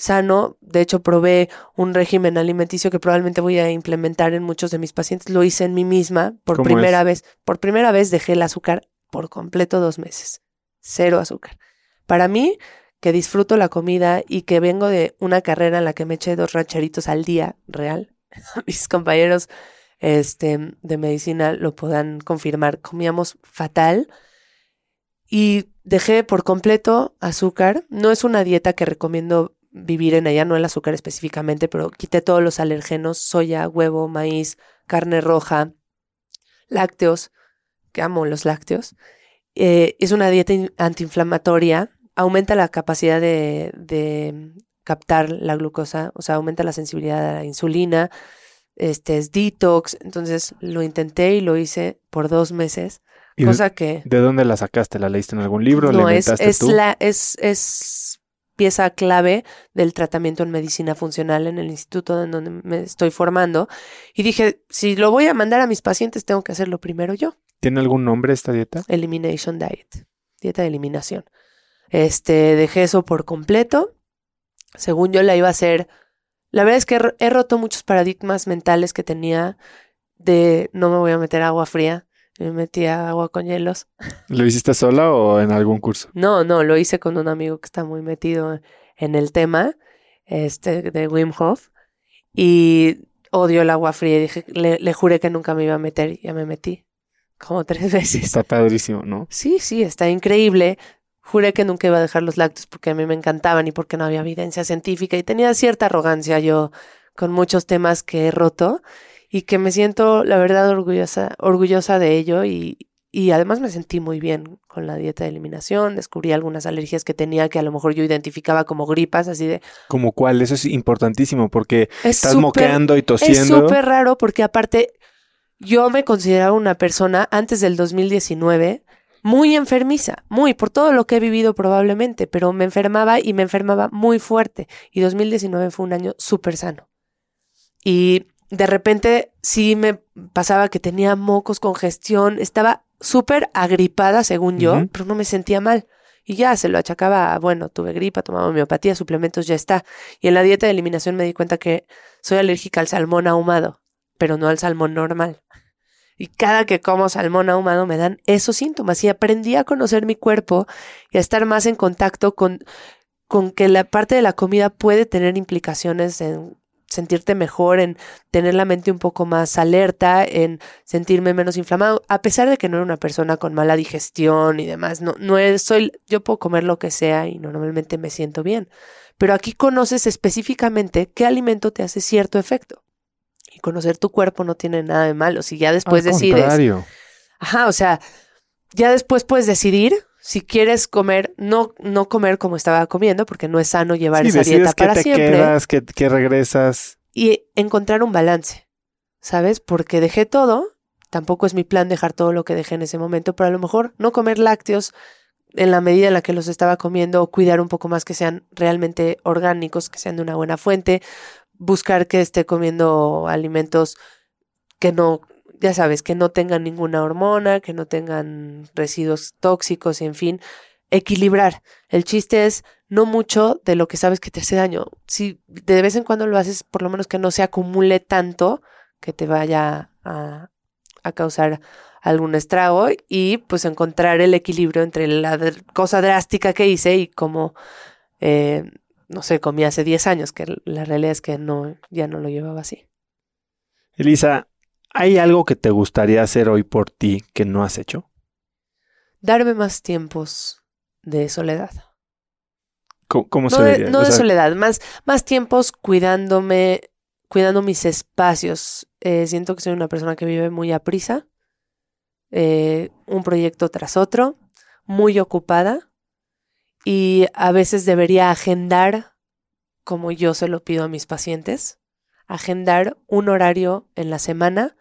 sano. De hecho, probé un régimen alimenticio que probablemente voy a implementar en muchos de mis pacientes. Lo hice en mí misma por primera vez. Por primera vez dejé el azúcar por completo dos meses. Cero azúcar. Para mí, que disfruto la comida y que vengo de una carrera en la que me eché dos rancheritos al día, real. Mis compañeros este, de medicina lo puedan confirmar. Comíamos fatal y dejé por completo azúcar. No es una dieta que recomiendo vivir en ella, no el azúcar específicamente, pero quité todos los alergenos, soya, huevo, maíz, carne roja, lácteos, que amo los lácteos. Eh, es una dieta antiinflamatoria, aumenta la capacidad de, de, captar la glucosa, o sea, aumenta la sensibilidad a la insulina, este es detox, entonces lo intenté y lo hice por dos meses, cosa que... ¿De dónde la sacaste? ¿La leíste en algún libro? No, es, es, La, es, es pieza clave del tratamiento en medicina funcional en el instituto en donde me estoy formando. Y dije, si lo voy a mandar a mis pacientes, tengo que hacerlo primero yo. ¿Tiene algún nombre esta dieta? Elimination Diet, dieta de eliminación. Este, dejé eso por completo. Según yo la iba a hacer, la verdad es que he roto muchos paradigmas mentales que tenía de no me voy a meter agua fría me metí agua con hielos. ¿Lo hiciste sola o en algún curso? No, no, lo hice con un amigo que está muy metido en el tema, este, de Wim Hof, y odio el agua fría. Y dije, le, juré que nunca me iba a meter y ya me metí. Como tres veces. Está padrísimo, ¿no? Sí, sí, está increíble. Juré que nunca iba a dejar los lácteos porque a mí me encantaban y porque no había evidencia científica y tenía cierta arrogancia yo con muchos temas que he roto y que me siento, la verdad, orgullosa, orgullosa de ello y, y además me sentí muy bien con la dieta de eliminación, descubrí algunas alergias que tenía que a lo mejor yo identificaba como gripas, así de... ¿Como cuál? Eso es importantísimo porque estás moqueando y tosiendo. Es súper raro porque aparte yo me consideraba una persona antes del 2019 muy enfermiza, muy, por todo lo que he vivido probablemente, pero me enfermaba y me enfermaba muy fuerte y 2019 fue un año súper sano. Y de repente sí me pasaba que tenía mocos, congestión, estaba súper agripada según yo, pero no me sentía mal. Y ya se lo achacaba, bueno, tuve gripa, tomaba homeopatía, suplementos, ya está. Y en la dieta de eliminación me di cuenta que soy alérgica al salmón ahumado, pero no al salmón normal. Y cada que como salmón ahumado me dan esos síntomas. Y aprendí a conocer mi cuerpo y a estar más en contacto con, con que la parte de la comida puede tener implicaciones en sentirte mejor, en tener la mente un poco más alerta, en sentirme menos inflamado, a pesar de que no era una persona con mala digestión y demás. No, no es, soy, yo puedo comer lo que sea y normalmente me siento bien. Pero aquí conoces específicamente qué alimento te hace cierto efecto. Y conocer tu cuerpo no tiene nada de malo. Si ya después Al decides. contrario. Ajá, o sea, ya después puedes decidir si quieres comer, no, no comer como estaba comiendo, porque no es sano llevar Sí, esa dieta que para te siempre. quedas, que, que regresas. Y encontrar un balance, ¿sabes? Porque dejé todo, tampoco es mi plan dejar todo lo que dejé en ese momento, pero a lo mejor no comer lácteos en la medida en la que los estaba comiendo, o cuidar un poco más que sean realmente orgánicos, que sean de una buena fuente, buscar que esté comiendo alimentos que no, ya sabes, que no tengan ninguna hormona, que no tengan residuos tóxicos en fin, equilibrar. El chiste es no mucho de lo que sabes que te hace daño. Si de vez en cuando lo haces, por lo menos que no se acumule tanto que te vaya a, a causar algún estrago y pues encontrar el equilibrio entre la cosa drástica que hice y como, eh, no sé, comí hace 10 años, que la realidad es que no, ya no lo llevaba así. Elisa, ¿hay algo que te gustaría hacer hoy por ti que no has hecho? Darme más tiempos de soledad. ¿Cómo, cómo No se de, diría? no O de soledad, más, más tiempos cuidándome, cuidando mis espacios. Eh, siento que soy una persona que vive muy a prisa, eh, un proyecto tras otro, muy ocupada y a veces debería agendar, como yo se lo pido a mis pacientes, agendar un horario en la semana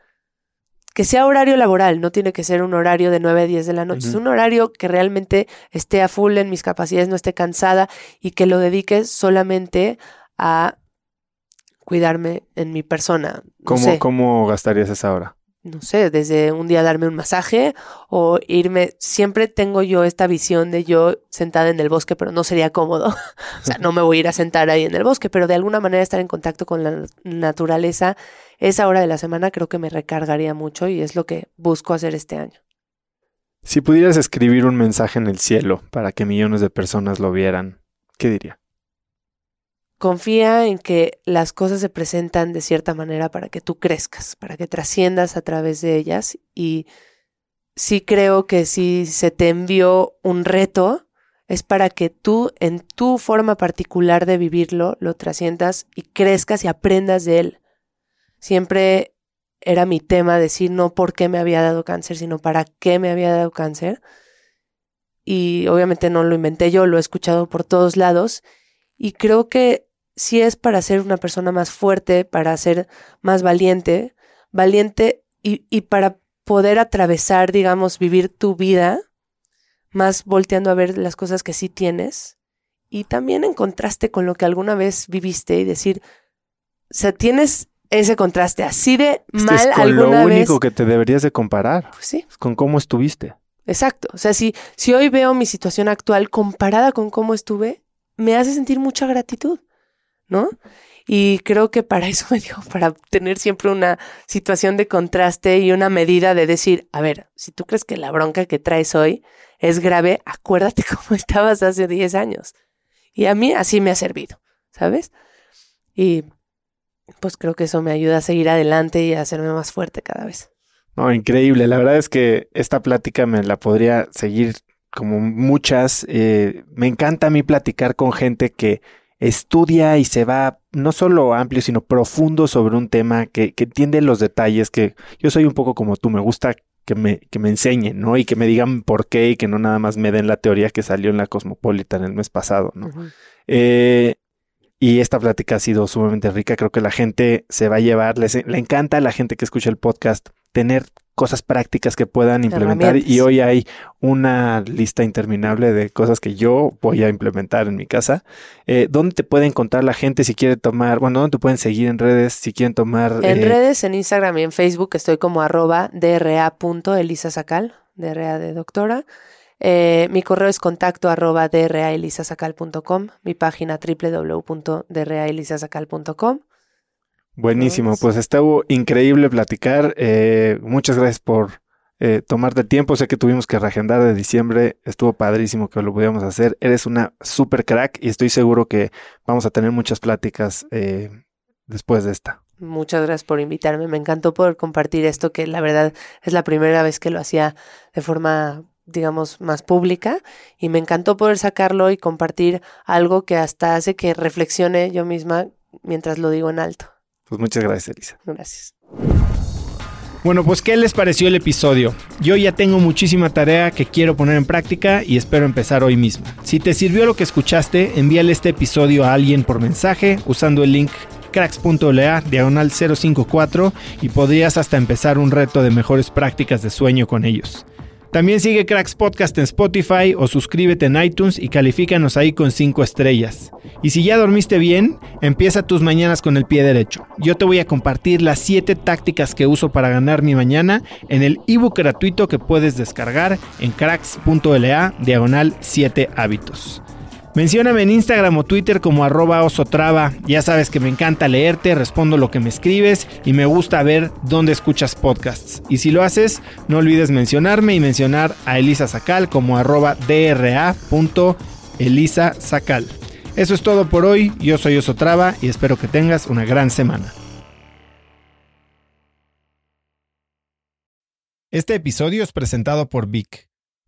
que sea horario laboral, no tiene que ser un horario de 9 a 10 de la noche, es un horario que realmente esté a full en mis capacidades, no esté cansada y que lo dedique solamente a cuidarme en mi persona. No ¿cómo, ¿Cómo gastarías esa hora? No sé, desde un día darme un masaje o irme, siempre tengo yo esta visión de yo sentada en el bosque, pero no sería cómodo. o sea, no me voy a ir a sentar ahí en el bosque, pero de alguna manera estar en contacto con la naturaleza, esa hora de la semana creo que me recargaría mucho y es lo que busco hacer este año. Si pudieras escribir un mensaje en el cielo para que millones de personas lo vieran, ¿qué diría? Confía en que las cosas se presentan de cierta manera para que tú crezcas, para que trasciendas a través de ellas. Y sí creo que si se te envió un reto, es para que tú, en tu forma particular de vivirlo, lo trasciendas y crezcas y aprendas de él. Siempre era mi tema decir no por qué me había dado cáncer, sino para qué me había dado cáncer. Y obviamente no lo inventé yo, lo he escuchado por todos lados. Y creo que si es para ser una persona más fuerte, para ser más valiente, valiente y, y para poder atravesar, digamos, vivir tu vida, más volteando a ver las cosas que sí tienes y también en contraste con lo que alguna vez viviste y decir, o sea, tienes ese contraste así de mal es con alguna lo vez. único que te deberías de comparar, Pues sí, con cómo estuviste. exacto. O sea, si, si hoy veo mi situación actual comparada con cómo estuve, me hace sentir mucha gratitud, ¿no? Y creo que para eso me dio, para tener siempre una situación de contraste y una medida de decir, a ver, si tú crees que la bronca que traes hoy es grave, acuérdate cómo estabas hace 10 años. Y a mí así me ha servido, ¿sabes? Y pues creo que eso me ayuda a seguir adelante y a hacerme más fuerte cada vez. No, increíble. La verdad es que esta plática me la podría seguir como muchas. Eh, me encanta a mí platicar con gente que estudia y se va no solo amplio, sino profundo sobre un tema, que, que entiende los detalles, que yo soy un poco como tú, me gusta que me, que me enseñen, ¿no? Y que me digan por qué y que no nada más me den la teoría que salió en la Cosmopolitan el mes pasado, ¿no? Eh, y esta plática ha sido sumamente rica. Creo que la gente se va a llevar, les, le encanta a la gente que escucha el podcast tener cosas prácticas que puedan implementar y hoy hay una lista interminable de cosas que yo voy a implementar en mi casa. Eh, ¿Dónde te puede encontrar la gente si quiere tomar, bueno, dónde te pueden seguir en redes si quieren tomar? En eh, redes, en Instagram y en Facebook estoy como arroba dra.elisasacal, DRA de doctora. Eh, mi correo es contacto arroba draelisasacal.com, mi página www.draelisasacal.com. Buenísimo, pues estuvo increíble platicar. Eh, muchas gracias por eh, tomarte el tiempo. Sé que tuvimos que reagendar de diciembre. Estuvo padrísimo que lo pudiéramos hacer. Eres una super crack y estoy seguro que vamos a tener muchas pláticas eh, después de esta. Muchas gracias por invitarme. Me encantó poder compartir esto, que la verdad es la primera vez que lo hacía de forma digamos, más pública y me encantó poder sacarlo y compartir algo que hasta hace que reflexione yo misma mientras lo digo en alto. Pues muchas gracias, Elisa. Gracias. Bueno, pues ¿qué les pareció el episodio? Yo ya tengo muchísima tarea que quiero poner en práctica y espero empezar hoy mismo. Si te sirvió lo que escuchaste, envíale este episodio a alguien por mensaje usando el link cracks.la diagonal 054 y podrías hasta empezar un reto de mejores prácticas de sueño con ellos. También sigue Cracks Podcast en Spotify o suscríbete en iTunes y califícanos ahí con 5 estrellas. Y si ya dormiste bien, empieza tus mañanas con el pie derecho. Yo te voy a compartir las 7 tácticas que uso para ganar mi mañana en el ebook gratuito que puedes descargar en cracks.la diagonal 7 hábitos. Mencióname en Instagram o Twitter como arroba osotrava. Ya sabes que me encanta leerte, respondo lo que me escribes y me gusta ver dónde escuchas podcasts. Y si lo haces, no olvides mencionarme y mencionar a Elisa Sacal como arroba dra.elisasacal. Eso es todo por hoy. Yo soy Osotrava y espero que tengas una gran semana. Este episodio es presentado por Vic.